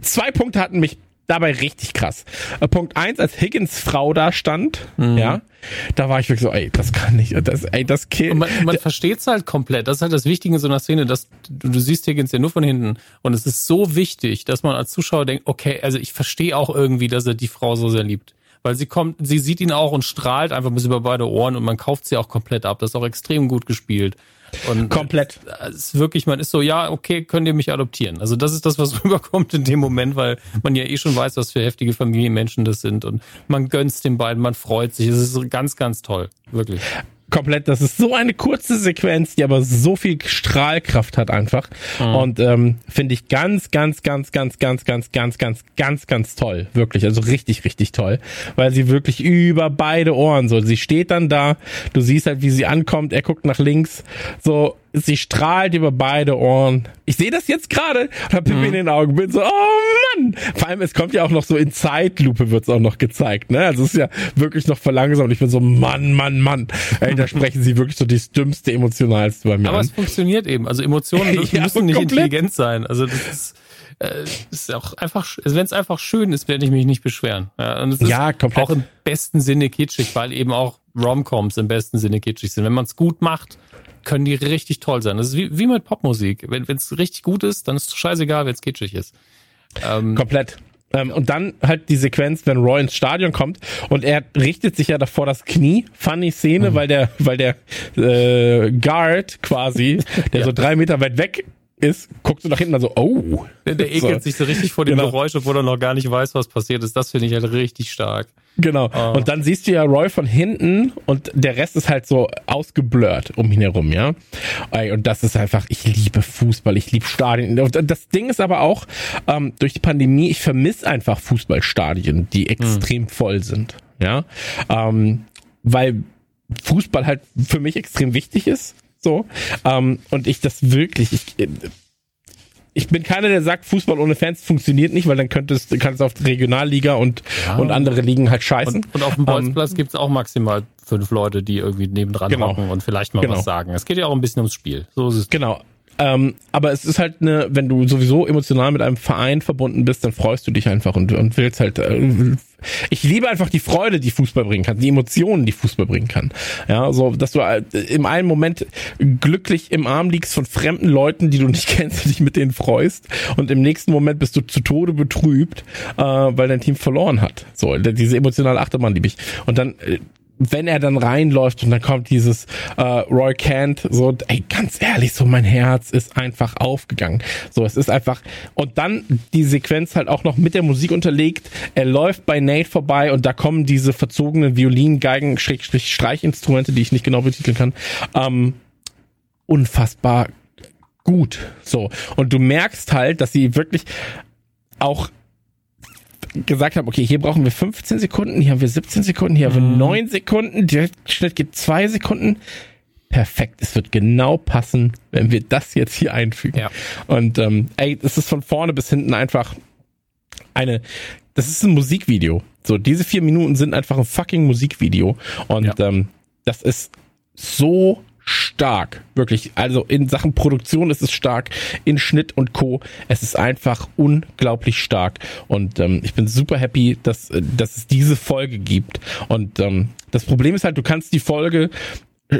zwei Punkte hatten mich dabei richtig krass. Äh, Punkt eins, als Higgins Frau da stand, mhm. ja, da war ich wirklich so, ey, das kann nicht, das, ey, das killt. Man, man versteht's halt komplett. Das ist halt das Wichtige in so einer Szene, dass du, du siehst Higgins ja nur von hinten und es ist so wichtig, dass man als Zuschauer denkt, okay, also ich verstehe auch irgendwie, dass er die Frau so sehr liebt. Weil sie kommt, sie sieht ihn auch und strahlt einfach bis über beide Ohren und man kauft sie auch komplett ab. Das ist auch extrem gut gespielt. Und Komplett. Es ist wirklich, man ist so, ja, okay, könnt ihr mich adoptieren. Also das ist das, was rüberkommt in dem Moment, weil man ja eh schon weiß, was für heftige Familienmenschen das sind und man gönnt den beiden, man freut sich. Es ist ganz, ganz toll. Wirklich komplett. Das ist so eine kurze Sequenz, die aber so viel Strahlkraft hat einfach. Mhm. Und ähm, finde ich ganz, ganz, ganz, ganz, ganz, ganz, ganz, ganz, ganz, ganz toll. Wirklich. Also richtig, richtig toll. Weil sie wirklich über beide Ohren so. Sie steht dann da, du siehst halt, wie sie ankommt, er guckt nach links, so sie strahlt über beide Ohren. Ich sehe das jetzt gerade und hab Pippi mhm. in den Augen, bin so, oh Mann! Vor allem, es kommt ja auch noch so in Zeitlupe wird's auch noch gezeigt, ne? Also es ist ja wirklich noch verlangsamt. Ich bin so, Mann, Mann, Mann. Ey, da sprechen sie wirklich so das dümmste, emotionalste bei mir Aber an. es funktioniert eben. Also Emotionen müssen, ja, müssen nicht komplett. intelligent sein. Also das ist äh, ist auch einfach, also wenn es einfach schön ist, werde ich mich nicht beschweren. Ja, und es ist ja, komplett. auch im besten Sinne kitschig, weil eben auch Romcoms im besten Sinne kitschig sind. Wenn man es gut macht, können die richtig toll sein. Das ist wie, wie mit Popmusik. Wenn es richtig gut ist, dann ist es scheißegal, wenn es kitschig ist. Ähm, Komplett. Ähm, und dann halt die Sequenz, wenn Roy ins Stadion kommt und er richtet sich ja davor das Knie. Funny Szene, mhm. weil der, weil der äh, Guard quasi, der ja. so drei Meter weit weg ist, guckst du nach hinten, also, oh. Der, der ekelt so. sich so richtig vor dem genau. Geräusch, obwohl er noch gar nicht weiß, was passiert ist. Das finde ich halt richtig stark. Genau. Oh. Und dann siehst du ja Roy von hinten und der Rest ist halt so ausgeblurrt um ihn herum, ja. Und das ist einfach, ich liebe Fußball, ich liebe Stadien. Und das Ding ist aber auch, ähm, durch die Pandemie, ich vermisse einfach Fußballstadien, die extrem mhm. voll sind, ja. Ähm, weil Fußball halt für mich extrem wichtig ist. So. Ähm, und ich das wirklich, ich, ich bin keiner, der sagt, Fußball ohne Fans funktioniert nicht, weil dann könnte es, kann es auf Regionalliga und, ja. und andere Ligen halt scheißen. Und, und auf dem Bolzplatz ähm, gibt es auch maximal fünf Leute, die irgendwie nebendran genau. hocken und vielleicht mal genau. was sagen. Es geht ja auch ein bisschen ums Spiel. So ist es. Genau. Ähm, aber es ist halt eine, wenn du sowieso emotional mit einem Verein verbunden bist, dann freust du dich einfach und, und willst halt. Äh, ich liebe einfach die Freude, die Fußball bringen kann, die Emotionen, die Fußball bringen kann. Ja, so, dass du äh, im einen Moment glücklich im Arm liegst von fremden Leuten, die du nicht kennst, dich mit denen freust, und im nächsten Moment bist du zu Tode betrübt, äh, weil dein Team verloren hat. So, diese emotionale Achterbahn liebe ich. Und dann äh, wenn er dann reinläuft und dann kommt dieses äh, Roy Kent, so, ey, ganz ehrlich, so mein Herz ist einfach aufgegangen. So, es ist einfach, und dann die Sequenz halt auch noch mit der Musik unterlegt. Er läuft bei Nate vorbei und da kommen diese verzogenen Violin, Geigen, Schrägstrich, Streichinstrumente, die ich nicht genau betiteln kann. Ähm, unfassbar gut. So. Und du merkst halt, dass sie wirklich auch gesagt habe, okay, hier brauchen wir 15 Sekunden, hier haben wir 17 Sekunden, hier haben wir 9 mhm. Sekunden, der Schnitt geht 2 Sekunden. Perfekt, es wird genau passen, wenn wir das jetzt hier einfügen. Ja. Und ähm, ey, es ist von vorne bis hinten einfach eine, das ist ein Musikvideo. So, diese vier Minuten sind einfach ein fucking Musikvideo. Und ja. ähm, das ist so stark. Wirklich. Also in Sachen Produktion ist es stark, in Schnitt und Co. Es ist einfach unglaublich stark. Und ähm, ich bin super happy, dass, dass es diese Folge gibt. Und ähm, das Problem ist halt, du kannst die Folge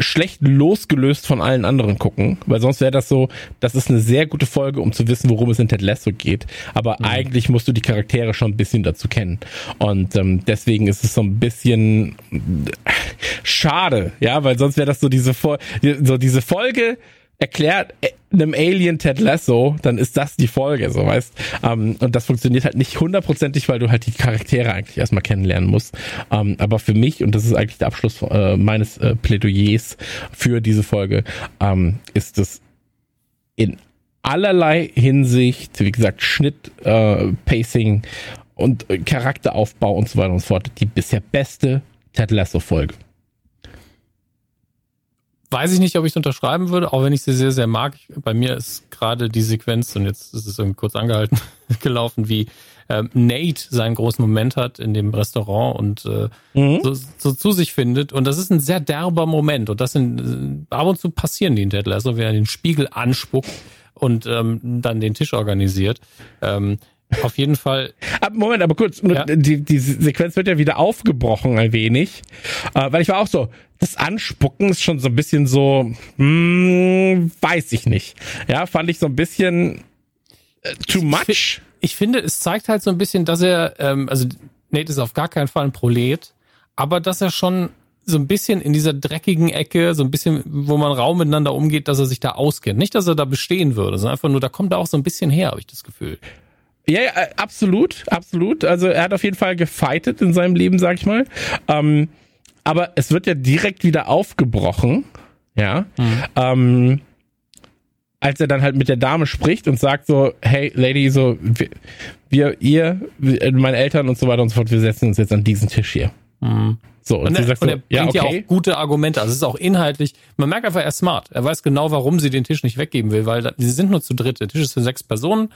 schlecht losgelöst von allen anderen gucken, weil sonst wäre das so, das ist eine sehr gute Folge, um zu wissen, worum es in Ted Lasso geht. Aber mhm. eigentlich musst du die Charaktere schon ein bisschen dazu kennen. Und ähm, deswegen ist es so ein bisschen schade, ja, weil sonst wäre das so diese, so diese Folge, erklärt äh, einem Alien Ted Lasso, dann ist das die Folge, so weißt. Ähm, und das funktioniert halt nicht hundertprozentig, weil du halt die Charaktere eigentlich erstmal kennenlernen musst. Ähm, aber für mich, und das ist eigentlich der Abschluss äh, meines äh, Plädoyers für diese Folge, ähm, ist es in allerlei Hinsicht, wie gesagt, Schnitt, äh, Pacing und äh, Charakteraufbau und so weiter und so fort, die bisher beste Ted Lasso Folge weiß ich nicht, ob ich es unterschreiben würde, auch wenn ich sie sehr, sehr mag. Bei mir ist gerade die Sequenz, und jetzt ist es irgendwie kurz angehalten, gelaufen, wie ähm, Nate seinen großen Moment hat in dem Restaurant und äh, mhm. so, so, zu sich findet. Und das ist ein sehr derber Moment. Und das sind äh, ab und zu passieren die in Ted Lasso, wer den Spiegel anspuckt und ähm, dann den Tisch organisiert. Ähm, auf jeden Fall. Moment, aber kurz, ja? die, die Sequenz wird ja wieder aufgebrochen ein wenig. Äh, weil ich war auch so, das Anspucken ist schon so ein bisschen so, hm, weiß ich nicht. Ja, fand ich so ein bisschen äh, too much. Ich, ich, finde, es zeigt halt so ein bisschen, dass er, ähm, also Nate ist auf gar keinen Fall ein Prolet, aber dass er schon so ein bisschen in dieser dreckigen Ecke, so ein bisschen, wo man Raum miteinander umgeht, dass er sich da auskennt. Nicht, dass er da bestehen würde, sondern einfach nur, da kommt er auch so ein bisschen her, habe ich das Gefühl. Ja, ja, äh, absolut, absolut. Also er hat auf jeden Fall gefightet in seinem Leben, sag ich mal. Ähm, aber es wird ja direkt wieder aufgebrochen, ja. Mhm. Ähm, als er dann halt mit der Dame spricht und sagt so, hey Lady, so wir, wir ihr, meine Eltern und so weiter und so fort, wir setzen uns jetzt an diesen Tisch hier. Mhm. So, und, und, er, sagt und er bringt ja, okay. ja auch gute Argumente. Also es ist auch inhaltlich, man merkt einfach, er ist smart. Er weiß genau, warum sie den Tisch nicht weggeben will, weil sie sind nur zu dritt. Der Tisch ist für sechs Personen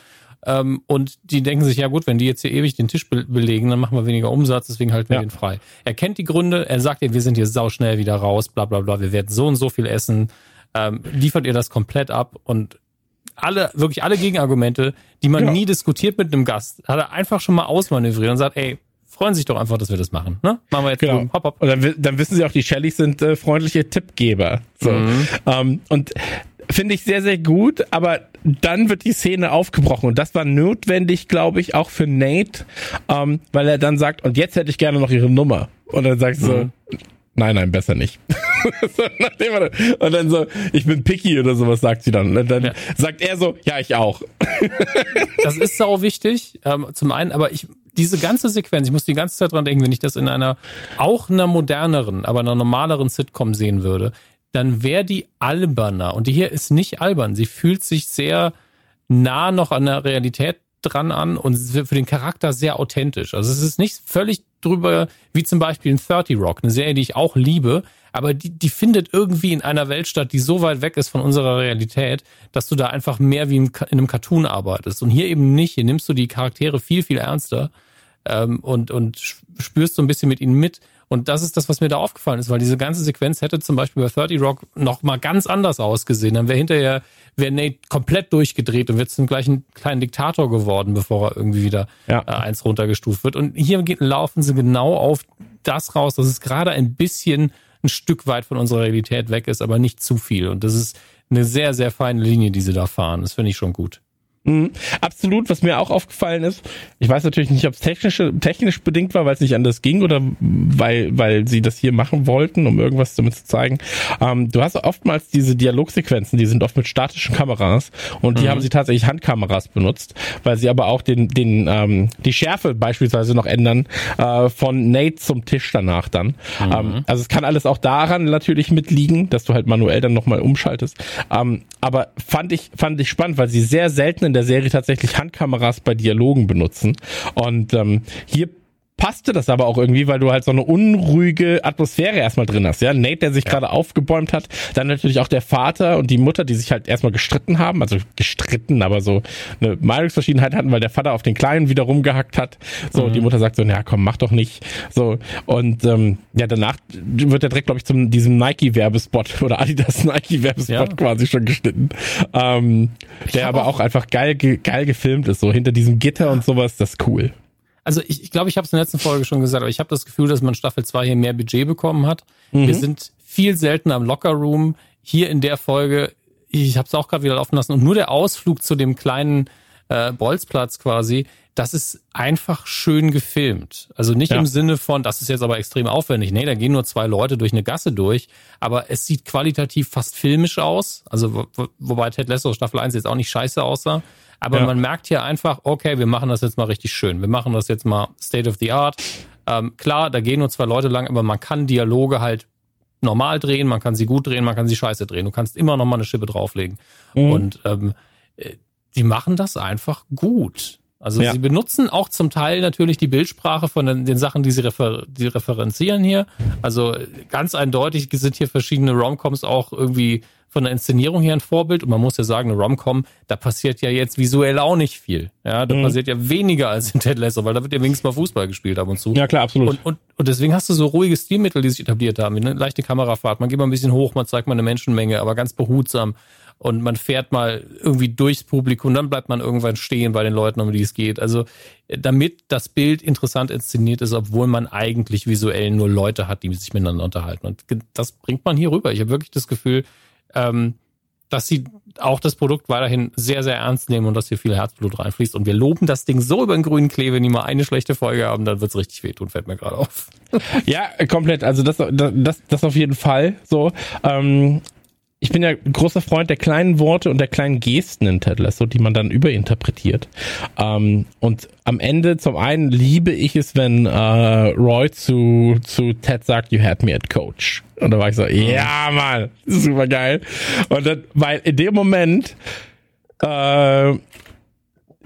ähm, und die denken sich, ja gut, wenn die jetzt hier ewig den Tisch be belegen, dann machen wir weniger Umsatz, deswegen halten wir ja. den frei. Er kennt die Gründe, er sagt ihr, wir sind hier sauschnell wieder raus, bla bla bla, wir werden so und so viel essen, ähm, liefert ihr das komplett ab und alle, wirklich alle Gegenargumente, die man ja. nie diskutiert mit einem Gast, hat er einfach schon mal ausmanövriert und sagt, ey, freuen sich doch einfach, dass wir das machen. Ne? Machen wir jetzt genau. hopp, hopp. Und dann, dann wissen sie auch, die Shellys sind äh, freundliche Tippgeber. So. Mhm. Ähm, und finde ich sehr, sehr gut, aber dann wird die Szene aufgebrochen und das war notwendig, glaube ich, auch für Nate, ähm, weil er dann sagt, und jetzt hätte ich gerne noch ihre Nummer. Und dann sagst du mhm. so, nein, nein, besser nicht. und dann so, ich bin picky oder sowas sagt sie dann. Und dann ja. sagt er so, ja, ich auch. das ist sau wichtig, ähm, zum einen, aber ich, diese ganze Sequenz, ich muss die ganze Zeit dran denken, wenn ich das in einer, auch einer moderneren, aber einer normaleren Sitcom sehen würde, dann wäre die alberner. Und die hier ist nicht albern. Sie fühlt sich sehr nah noch an der Realität dran an und für den Charakter sehr authentisch. Also es ist nicht völlig drüber, wie zum Beispiel in 30 Rock, eine Serie, die ich auch liebe, aber die, die findet irgendwie in einer Welt statt, die so weit weg ist von unserer Realität, dass du da einfach mehr wie in einem Cartoon arbeitest. Und hier eben nicht. Hier nimmst du die Charaktere viel, viel ernster ähm, und, und spürst so ein bisschen mit ihnen mit. Und das ist das, was mir da aufgefallen ist, weil diese ganze Sequenz hätte zum Beispiel bei 30 Rock noch mal ganz anders ausgesehen. Dann wäre hinterher, wäre Nate komplett durchgedreht und wird zum gleichen kleinen Diktator geworden, bevor er irgendwie wieder ja. äh, eins runtergestuft wird. Und hier laufen sie genau auf das raus, dass es gerade ein bisschen ein Stück weit von unserer Realität weg ist, aber nicht zu viel. Und das ist eine sehr, sehr feine Linie, die sie da fahren. Das finde ich schon gut. Mhm. Absolut, was mir auch aufgefallen ist, ich weiß natürlich nicht, ob es technisch, technisch bedingt war, weil es nicht anders ging oder weil, weil sie das hier machen wollten, um irgendwas damit zu zeigen. Ähm, du hast oftmals diese Dialogsequenzen, die sind oft mit statischen Kameras und die mhm. haben sie tatsächlich Handkameras benutzt, weil sie aber auch den, den, ähm, die Schärfe beispielsweise noch ändern äh, von Nate zum Tisch danach dann. Mhm. Ähm, also es kann alles auch daran natürlich mitliegen, dass du halt manuell dann nochmal umschaltest. Ähm, aber fand ich, fand ich spannend, weil sie sehr selten in der Serie tatsächlich Handkameras bei Dialogen benutzen. Und ähm, hier passte das aber auch irgendwie, weil du halt so eine unruhige Atmosphäre erstmal drin hast. Ja, Nate, der sich ja. gerade aufgebäumt hat, dann natürlich auch der Vater und die Mutter, die sich halt erstmal gestritten haben, also gestritten, aber so eine Meinungsverschiedenheit hatten, weil der Vater auf den Kleinen wieder rumgehackt hat. So, mhm. die Mutter sagt so, na komm, mach doch nicht. So, und ähm, ja, danach wird er direkt, glaube ich, zum diesem Nike-Werbespot oder Adidas Nike-Werbespot ja. quasi schon geschnitten. Ähm, der aber auch, auch einfach geil, geil gefilmt ist, so hinter diesem Gitter und sowas, das ist cool also ich glaube, ich, glaub, ich habe es in der letzten Folge schon gesagt, aber ich habe das Gefühl, dass man Staffel 2 hier mehr Budget bekommen hat. Mhm. Wir sind viel seltener im Lockerroom. Hier in der Folge, ich habe es auch gerade wieder laufen lassen und nur der Ausflug zu dem kleinen äh, Bolzplatz quasi, das ist einfach schön gefilmt. Also nicht ja. im Sinne von, das ist jetzt aber extrem aufwendig. Nee, da gehen nur zwei Leute durch eine Gasse durch, aber es sieht qualitativ fast filmisch aus. Also wo, wobei Ted Lasso Staffel 1 jetzt auch nicht scheiße aussah. Aber ja. man merkt hier einfach, okay, wir machen das jetzt mal richtig schön. Wir machen das jetzt mal State of the Art. Ähm, klar, da gehen nur zwei Leute lang, aber man kann Dialoge halt normal drehen, man kann sie gut drehen, man kann sie scheiße drehen. Du kannst immer noch mal eine Schippe drauflegen. Mhm. Und ähm, äh, die machen das einfach gut. Also ja. sie benutzen auch zum Teil natürlich die Bildsprache von den, den Sachen, die sie refer die referenzieren hier. Also ganz eindeutig sind hier verschiedene Romcoms auch irgendwie von der Inszenierung her ein Vorbild. Und man muss ja sagen, eine Romcom, da passiert ja jetzt visuell auch nicht viel. Ja, da mhm. passiert ja weniger als in Ted Lasso, weil da wird ja wenigstens mal Fußball gespielt ab und zu. Ja, klar, absolut. Und, und, und deswegen hast du so ruhige Stilmittel, die sich etabliert haben. Eine leichte Kamerafahrt, man geht mal ein bisschen hoch, man zeigt mal eine Menschenmenge, aber ganz behutsam und man fährt mal irgendwie durchs Publikum, dann bleibt man irgendwann stehen bei den Leuten, um die es geht. Also damit das Bild interessant inszeniert ist, obwohl man eigentlich visuell nur Leute hat, die sich miteinander unterhalten. Und das bringt man hier rüber. Ich habe wirklich das Gefühl, ähm, dass sie auch das Produkt weiterhin sehr, sehr ernst nehmen und dass hier viel Herzblut reinfließt. Und wir loben das Ding so über den grünen Klee, wenn die mal eine schlechte Folge haben, dann wird's richtig wehtun, fällt mir gerade auf. Ja, komplett. Also das, das, das auf jeden Fall so. Ähm, ich bin ja großer Freund der kleinen Worte und der kleinen Gesten in Ted Lasso, die man dann überinterpretiert. Ähm, und am Ende, zum einen liebe ich es, wenn äh, Roy zu, zu Ted sagt, you had me at coach. Und da war ich so, ja, Mann, super geil. Und dann, weil in dem Moment äh,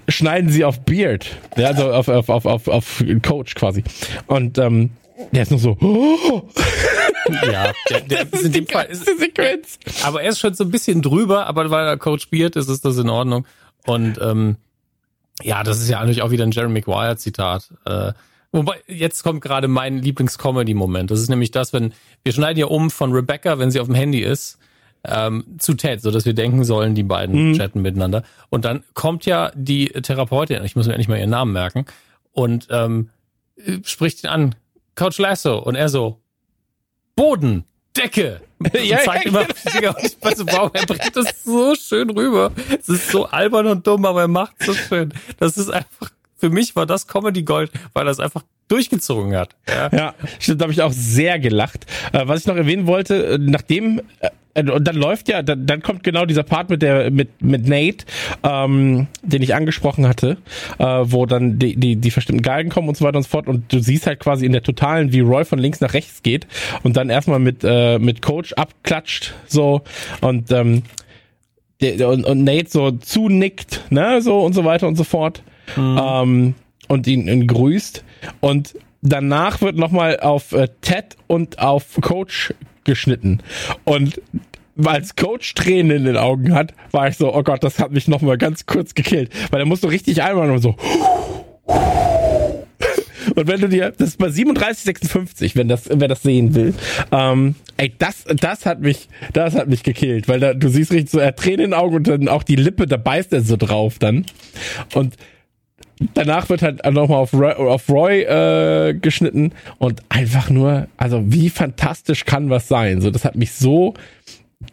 schneiden sie auf Beard, ja, also auf, auf, auf, auf, auf Coach quasi. Und ähm, der ist nur so, oh. Ja, der, der ist in dem Fall ist, Sequenz. Aber er ist schon so ein bisschen drüber, aber weil er Coach Beard ist, ist das in Ordnung. Und ähm, ja, das ist ja eigentlich auch wieder ein Jeremy Maguire Zitat. Äh, wobei, jetzt kommt gerade mein Lieblings-Comedy-Moment. Das ist nämlich das, wenn wir schneiden ja um von Rebecca, wenn sie auf dem Handy ist, ähm, zu Ted, so dass wir denken sollen, die beiden mhm. chatten miteinander. Und dann kommt ja die Therapeutin, ich muss mir endlich mal ihren Namen merken, und ähm, spricht ihn an, Coach Lasso, und er so, Boden, Decke. ja, zeigt ja, immer Finger und ich weiß so, wow, er bringt das so schön rüber. Es ist so albern und dumm, aber er macht es so schön. Das ist einfach, für mich war das Comedy Gold, weil er es einfach durchgezogen hat. Ja, ja stimmt, da habe ich auch sehr gelacht. Äh, was ich noch erwähnen wollte, äh, nachdem äh, und dann läuft ja, dann, dann kommt genau dieser Part mit der mit mit Nate, ähm, den ich angesprochen hatte, äh, wo dann die, die die verstimmten Galgen kommen und so weiter und so fort. Und du siehst halt quasi in der totalen, wie Roy von links nach rechts geht und dann erstmal mit äh, mit Coach abklatscht so. Und ähm, der, und, und Nate so zunickt, ne, so und so weiter und so fort. Mhm. ähm, und ihn, ihn grüßt. Und danach wird nochmal auf äh, Ted und auf Coach geschnitten. Und als Coach Tränen in den Augen hat, war ich so, oh Gott, das hat mich nochmal ganz kurz gekillt. Weil er muss so richtig einmal und so. Und wenn du dir, das ist bei 37,56, wenn das, wer das sehen will, ähm, ey, das, das hat mich, das hat mich gekillt, weil da, du siehst richtig so, er Tränen in den Augen und dann auch die Lippe, da beißt er so drauf dann. Und danach wird halt nochmal auf Roy, auf Roy äh, geschnitten und einfach nur, also wie fantastisch kann was sein? So, das hat mich so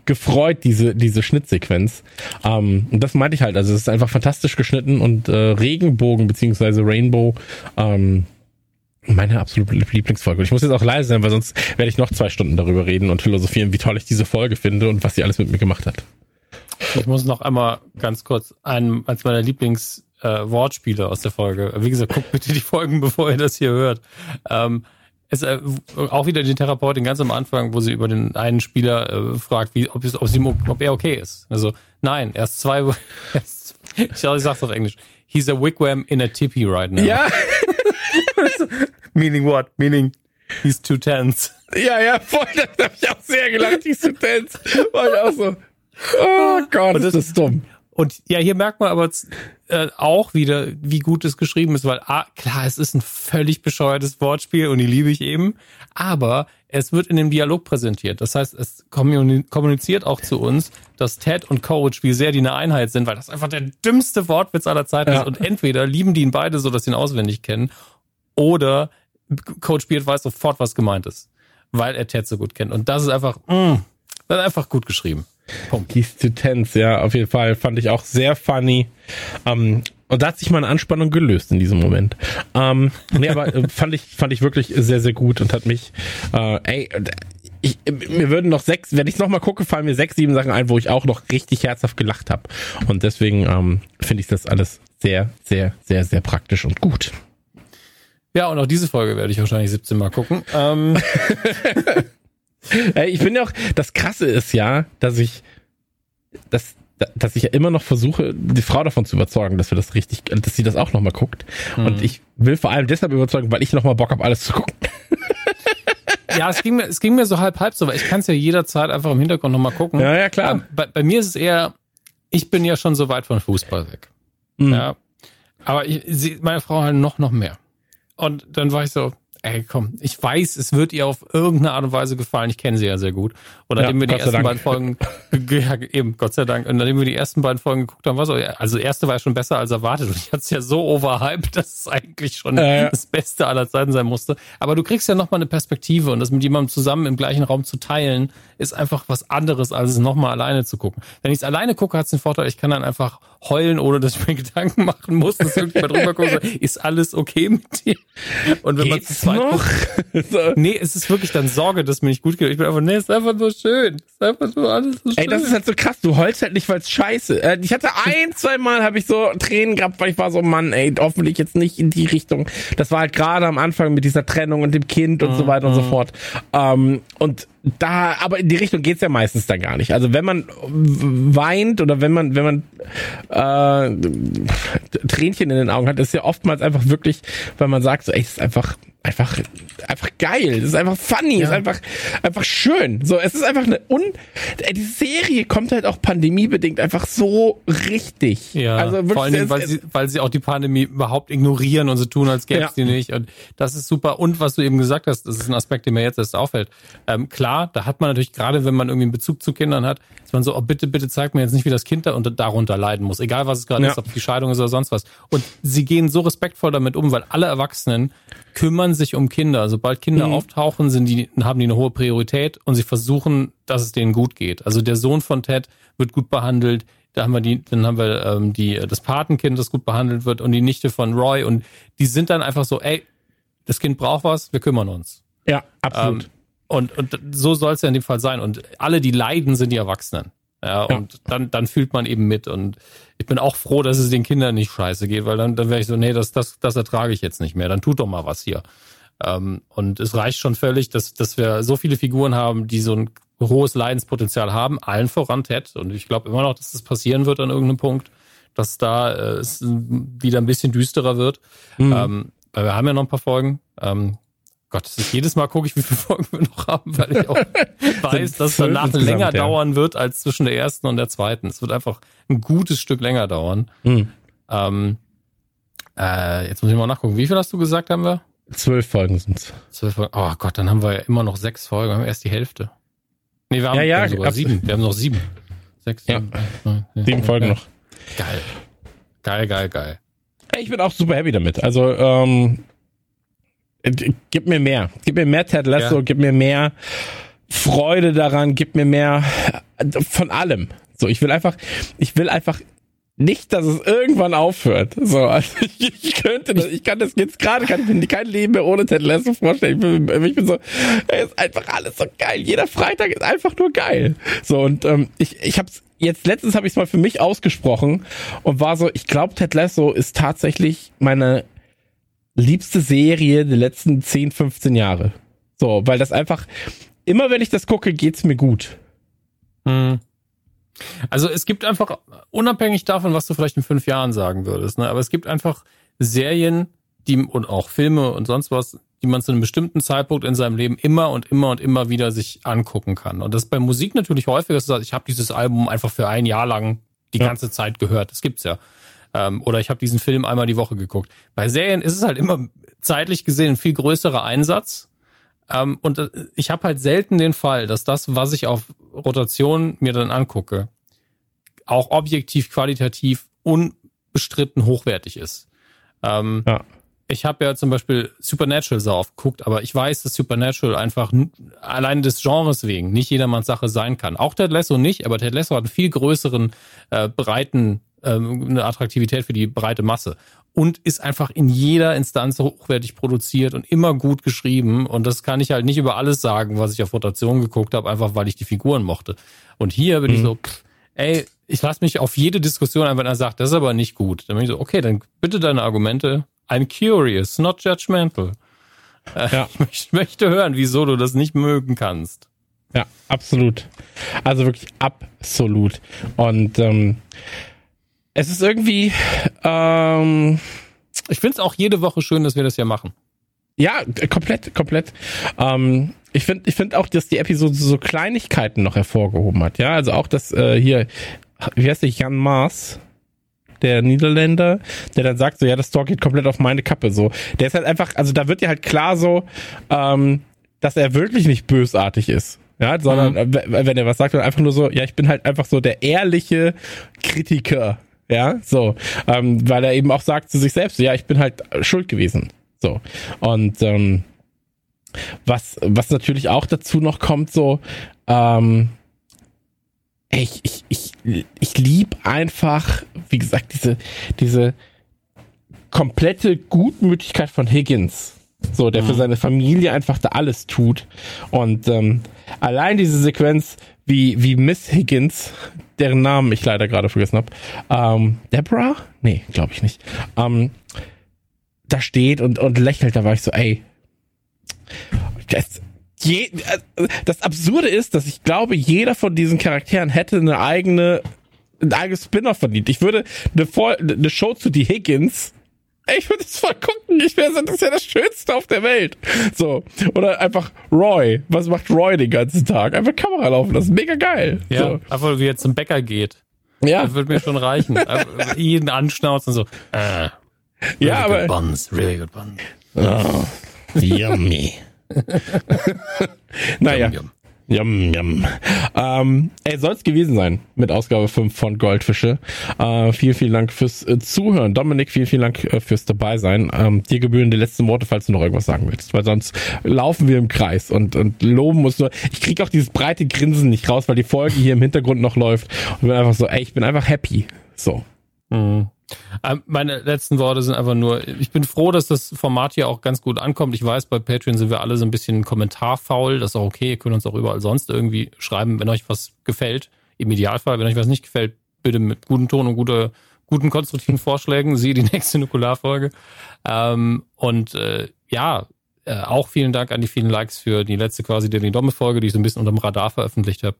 gefreut, diese, diese Schnittsequenz. Ähm, und das meinte ich halt, also es ist einfach fantastisch geschnitten und äh, Regenbogen beziehungsweise Rainbow ähm, meine absolute Lieblingsfolge. Und ich muss jetzt auch leise sein, weil sonst werde ich noch zwei Stunden darüber reden und philosophieren, wie toll ich diese Folge finde und was sie alles mit mir gemacht hat. Ich muss noch einmal ganz kurz einen als meiner Lieblings äh, Wortspiele aus der Folge. Wie gesagt, guckt bitte die Folgen, bevor ihr das hier hört. Ähm, es äh, auch wieder die Therapeutin ganz am Anfang, wo sie über den einen Spieler äh, fragt, wie, ob, es, ob, sie, ob er okay ist. Also nein, erst zwei. ich, ich sag's auf Englisch. He's a wigwam in a tippy right now. Ja. Meaning what? Meaning he's too tense. Ja, ja, voll. Da hab ich auch sehr gelacht. He's too tense. War ich auch so. Oh Gott, das, ist das dumm. Und ja, hier merkt man aber äh, auch wieder, wie gut es geschrieben ist, weil ah, klar, es ist ein völlig bescheuertes Wortspiel und die liebe ich eben, aber es wird in dem Dialog präsentiert. Das heißt, es kommuniziert auch zu uns, dass Ted und Coach, wie sehr die eine Einheit sind, weil das einfach der dümmste Wortwitz aller Zeiten ja. ist. Und entweder lieben die ihn beide so, dass sie ihn auswendig kennen, oder Coach Beard weiß sofort, was gemeint ist. weil er Ted so gut kennt. Und das ist einfach, mh, das ist einfach gut geschrieben. Punkt. He's too tense, ja, auf jeden Fall. Fand ich auch sehr funny. Ähm, und da hat sich meine Anspannung gelöst in diesem Moment. Ähm, nee, aber äh, fand ich, fand ich wirklich sehr, sehr gut und hat mich, äh, ey, ich, mir würden noch sechs, wenn ich nochmal gucke, fallen mir sechs, sieben Sachen ein, wo ich auch noch richtig herzhaft gelacht habe. Und deswegen ähm, finde ich das alles sehr, sehr, sehr, sehr praktisch und gut. Ja, und auch diese Folge werde ich wahrscheinlich 17 Mal gucken. Ähm. ich finde auch, das Krasse ist ja, dass ich, dass, dass ich ja immer noch versuche, die Frau davon zu überzeugen, dass wir das richtig, dass sie das auch nochmal guckt. Mhm. Und ich will vor allem deshalb überzeugen, weil ich nochmal Bock habe, alles zu gucken. ja, es ging mir, es ging mir so halb halb so, weil ich kann es ja jederzeit einfach im Hintergrund nochmal gucken. Ja, ja, klar. Ähm, bei, bei, mir ist es eher, ich bin ja schon so weit von Fußball weg. Mhm. Ja. Aber ich, sie, meine Frau halt noch, noch mehr. Und dann war ich so, ey, komm, ich weiß, es wird ihr auf irgendeine Art und Weise gefallen. Ich kenne sie ja sehr gut. Und nachdem ja, wir die ersten Dank. beiden Folgen, ja, eben, Gott sei Dank, und nachdem wir die ersten beiden Folgen geguckt haben, war so, also erste war ja schon besser als erwartet. Und ich hatte es ja so overhyped, dass es eigentlich schon äh, das Beste aller Zeiten sein musste. Aber du kriegst ja nochmal eine Perspektive und das mit jemandem zusammen im gleichen Raum zu teilen, ist einfach was anderes, als es nochmal alleine zu gucken. Wenn ich es alleine gucke, hat es den Vorteil, ich kann dann einfach heulen, ohne dass ich mir Gedanken machen muss, dass irgendwie mal drüber gucke, ist alles okay mit dir? Und wenn man noch? Nee, es ist wirklich dann Sorge, dass mir nicht gut geht. Ich bin einfach, nee, es ist einfach so schön. Es ist einfach so alles so schön. Ey, das ist halt so krass. Du heulst halt nicht, weil es scheiße. Äh, ich hatte ein, zwei Mal habe ich so Tränen gehabt, weil ich war so, Mann, ey, hoffentlich jetzt nicht in die Richtung. Das war halt gerade am Anfang mit dieser Trennung und dem Kind und mhm. so weiter und so mhm. fort. Ähm, und da, aber in die Richtung geht's ja meistens dann gar nicht. Also wenn man weint oder wenn man, wenn man äh, Tränchen in den Augen hat, ist ja oftmals einfach wirklich, weil man sagt, so, ey, es ist einfach einfach, einfach geil. Es ist einfach funny. Ja. Es ist einfach, einfach schön. So, es ist einfach eine un, die Serie kommt halt auch pandemiebedingt einfach so richtig. Ja. Also wirklich, vor allen Dingen, weil sie, weil sie auch die Pandemie überhaupt ignorieren und so tun, als gäbe es ja. die nicht. Und das ist super. Und was du eben gesagt hast, das ist ein Aspekt, der mir jetzt erst auffällt. Ähm, klar, da hat man natürlich gerade, wenn man irgendwie einen Bezug zu Kindern hat, ist man so, oh, bitte, bitte zeig mir jetzt nicht, wie das Kind da und darunter leiden muss. Egal, was es gerade ja. ist, ob die Scheidung ist oder sonst was. Und sie gehen so respektvoll damit um, weil alle Erwachsenen kümmern sich um Kinder. Sobald Kinder mhm. auftauchen, sind die, haben die eine hohe Priorität und sie versuchen, dass es denen gut geht. Also der Sohn von Ted wird gut behandelt. Da haben wir die, dann haben wir ähm, die, das Patenkind, das gut behandelt wird und die Nichte von Roy und die sind dann einfach so, ey, das Kind braucht was, wir kümmern uns. Ja, absolut. Ähm, und, und so soll es ja in dem Fall sein. Und alle, die leiden, sind die Erwachsenen. Ja, und ja. dann, dann fühlt man eben mit. Und ich bin auch froh, dass es den Kindern nicht scheiße geht, weil dann, dann wäre ich so, nee, das, das, das ertrage ich jetzt nicht mehr. Dann tut doch mal was hier. Ähm, und es reicht schon völlig, dass, dass wir so viele Figuren haben, die so ein hohes Leidenspotenzial haben, allen voran Ted. Und ich glaube immer noch, dass das passieren wird an irgendeinem Punkt, dass da äh, es wieder ein bisschen düsterer wird. Mhm. Ähm, weil wir haben ja noch ein paar Folgen. Ähm, Gott, jedes Mal gucke ich, wie viele Folgen wir noch haben, weil ich auch weiß, dass es danach länger ja. dauern wird als zwischen der ersten und der zweiten. Es wird einfach ein gutes Stück länger dauern. Mhm. Ähm, äh, jetzt muss ich mal nachgucken. Wie viel hast du gesagt, haben wir? Zwölf Folgen sind's. Zwölf Folgen. Oh Gott, dann haben wir ja immer noch sechs Folgen. Wir haben erst die Hälfte. Nee, wir haben, ja, ja, wir haben sogar sieben. Wir haben noch sieben. Sechs, sieben, ja. acht, neun, sieben Folgen noch. Geil. Geil, geil, geil. Ich bin auch super happy damit. Also, ähm, gib mir mehr. Gib mir mehr Ted Lasso, ja. gib mir mehr Freude daran, gib mir mehr von allem. So, ich will einfach, ich will einfach nicht, dass es irgendwann aufhört. So, also ich, ich könnte das, ich kann das jetzt gerade, kann ich mir kein Leben mehr ohne Ted Lasso vorstellen. Ich bin, ich bin so, ey, ist einfach alles so geil. Jeder Freitag ist einfach nur geil. So und ähm, ich, ich hab's jetzt letztens habe ich es mal für mich ausgesprochen und war so, ich glaube, Ted Lasso ist tatsächlich meine liebste Serie der letzten 10, 15 Jahre. So, weil das einfach, immer wenn ich das gucke, geht's mir gut. Hm. Also es gibt einfach, unabhängig davon, was du vielleicht in fünf Jahren sagen würdest, ne, aber es gibt einfach Serien, die und auch Filme und sonst was, die man zu einem bestimmten Zeitpunkt in seinem Leben immer und immer und immer wieder sich angucken kann. Und das ist bei Musik natürlich häufiger, dass du sagst, ich habe dieses Album einfach für ein Jahr lang die ja. ganze Zeit gehört. Das gibt's ja. Ähm, oder ich habe diesen Film einmal die Woche geguckt. Bei Serien ist es halt immer zeitlich gesehen ein viel größerer Einsatz. Ähm, und äh, ich habe halt selten den Fall, dass das, was ich auf Rotation mir dann angucke, auch objektiv, qualitativ unbestritten hochwertig ist. Ähm, ja. ich habe ja zum Beispiel Supernatural so aufgeguckt, aber ich weiß, dass Supernatural einfach allein des Genres wegen nicht jedermanns Sache sein kann. Auch Ted Lasso nicht, aber Ted Lasso hat einen viel größeren, äh, breiten, eine Attraktivität für die breite Masse und ist einfach in jeder Instanz hochwertig produziert und immer gut geschrieben. Und das kann ich halt nicht über alles sagen, was ich auf Rotation geguckt habe, einfach weil ich die Figuren mochte. Und hier bin mhm. ich so, pff, ey, ich lasse mich auf jede Diskussion einfach, wenn er sagt, das ist aber nicht gut. Dann bin ich so, okay, dann bitte deine Argumente I'm curious, not judgmental. Äh, ja. Ich möchte hören, wieso du das nicht mögen kannst. Ja, absolut. Also wirklich absolut. Und ähm, es ist irgendwie. Ähm, ich finde es auch jede Woche schön, dass wir das hier machen. Ja, komplett, komplett. Ähm, ich finde ich find auch, dass die Episode so Kleinigkeiten noch hervorgehoben hat. Ja, also auch das äh, hier, wie heißt der, Jan Maas, der Niederländer, der dann sagt so, ja, das Tor geht komplett auf meine Kappe, so. Der ist halt einfach, also da wird ja halt klar so, ähm, dass er wirklich nicht bösartig ist. Ja, sondern mhm. wenn er was sagt, dann einfach nur so, ja, ich bin halt einfach so der ehrliche Kritiker. Ja, so. Ähm, weil er eben auch sagt zu sich selbst, ja, ich bin halt schuld gewesen. So. Und ähm, was, was natürlich auch dazu noch kommt, so, ähm, ich, ich, ich, ich lieb einfach, wie gesagt, diese, diese komplette Gutmütigkeit von Higgins. So, der mhm. für seine Familie einfach da alles tut. Und ähm, allein diese Sequenz, wie, wie Miss Higgins, deren Namen ich leider gerade vergessen habe, ähm, Deborah? Nee, glaube ich nicht. Ähm, da steht und, und lächelt, da war ich so, ey, das, je, das Absurde ist, dass ich glaube, jeder von diesen Charakteren hätte eine eigene, ein eigenes Spin-off verdient. Ich würde eine, eine Show zu die Higgins ich würde es voll gucken. Ich wäre das ist ja das Schönste auf der Welt. So. Oder einfach Roy. Was macht Roy den ganzen Tag? Einfach Kamera laufen lassen. Mega geil. Ja, so. einfach wie er zum Bäcker geht. Ja. Das würde mir schon reichen. jeden anschnauzen so. Äh, really ja, aber. Buns, really good buns. Oh, yummy. naja. Yum, yum. Yum, yum. Ähm, ey, soll es gewesen sein mit Ausgabe 5 von Goldfische. Äh, vielen, vielen Dank fürs äh, Zuhören. Dominik, vielen, vielen Dank äh, fürs dabei sein. Ähm, dir gebühren die letzten Worte, falls du noch irgendwas sagen willst, weil sonst laufen wir im Kreis und, und loben muss nur. Ich krieg auch dieses breite Grinsen nicht raus, weil die Folge hier im Hintergrund noch läuft und bin einfach so, ey, ich bin einfach happy. So. Mhm. Ähm, meine letzten Worte sind einfach nur, ich bin froh, dass das Format hier auch ganz gut ankommt. Ich weiß, bei Patreon sind wir alle so ein bisschen kommentarfaul. Das ist auch okay. Ihr könnt uns auch überall sonst irgendwie schreiben, wenn euch was gefällt. Im Idealfall, wenn euch was nicht gefällt, bitte mit gutem Ton und guter, guten konstruktiven Vorschlägen. Siehe die nächste Nukularfolge. Ähm, und äh, ja, äh, auch vielen Dank an die vielen Likes für die letzte quasi die Domme-Folge, die ich so ein bisschen unterm Radar veröffentlicht habe.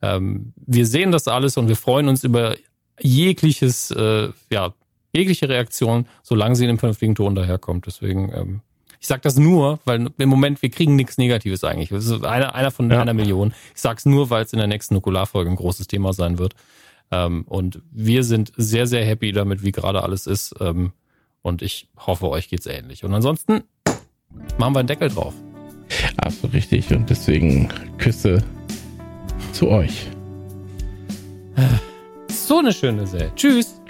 Ähm, wir sehen das alles und wir freuen uns über jegliches, äh, ja, jegliche Reaktion, solange sie in einem vernünftigen Ton daherkommt. Deswegen, ähm, ich sage das nur, weil im Moment wir kriegen nichts Negatives eigentlich. Das ist einer, einer von ja. einer Million. Ich sag's nur, weil es in der nächsten Nukularfolge ein großes Thema sein wird. Ähm, und wir sind sehr, sehr happy damit, wie gerade alles ist. Ähm, und ich hoffe, euch geht's ähnlich. Und ansonsten machen wir einen Deckel drauf. Absolut richtig. Und deswegen Küsse zu euch. So eine schöne Serie. Tschüss.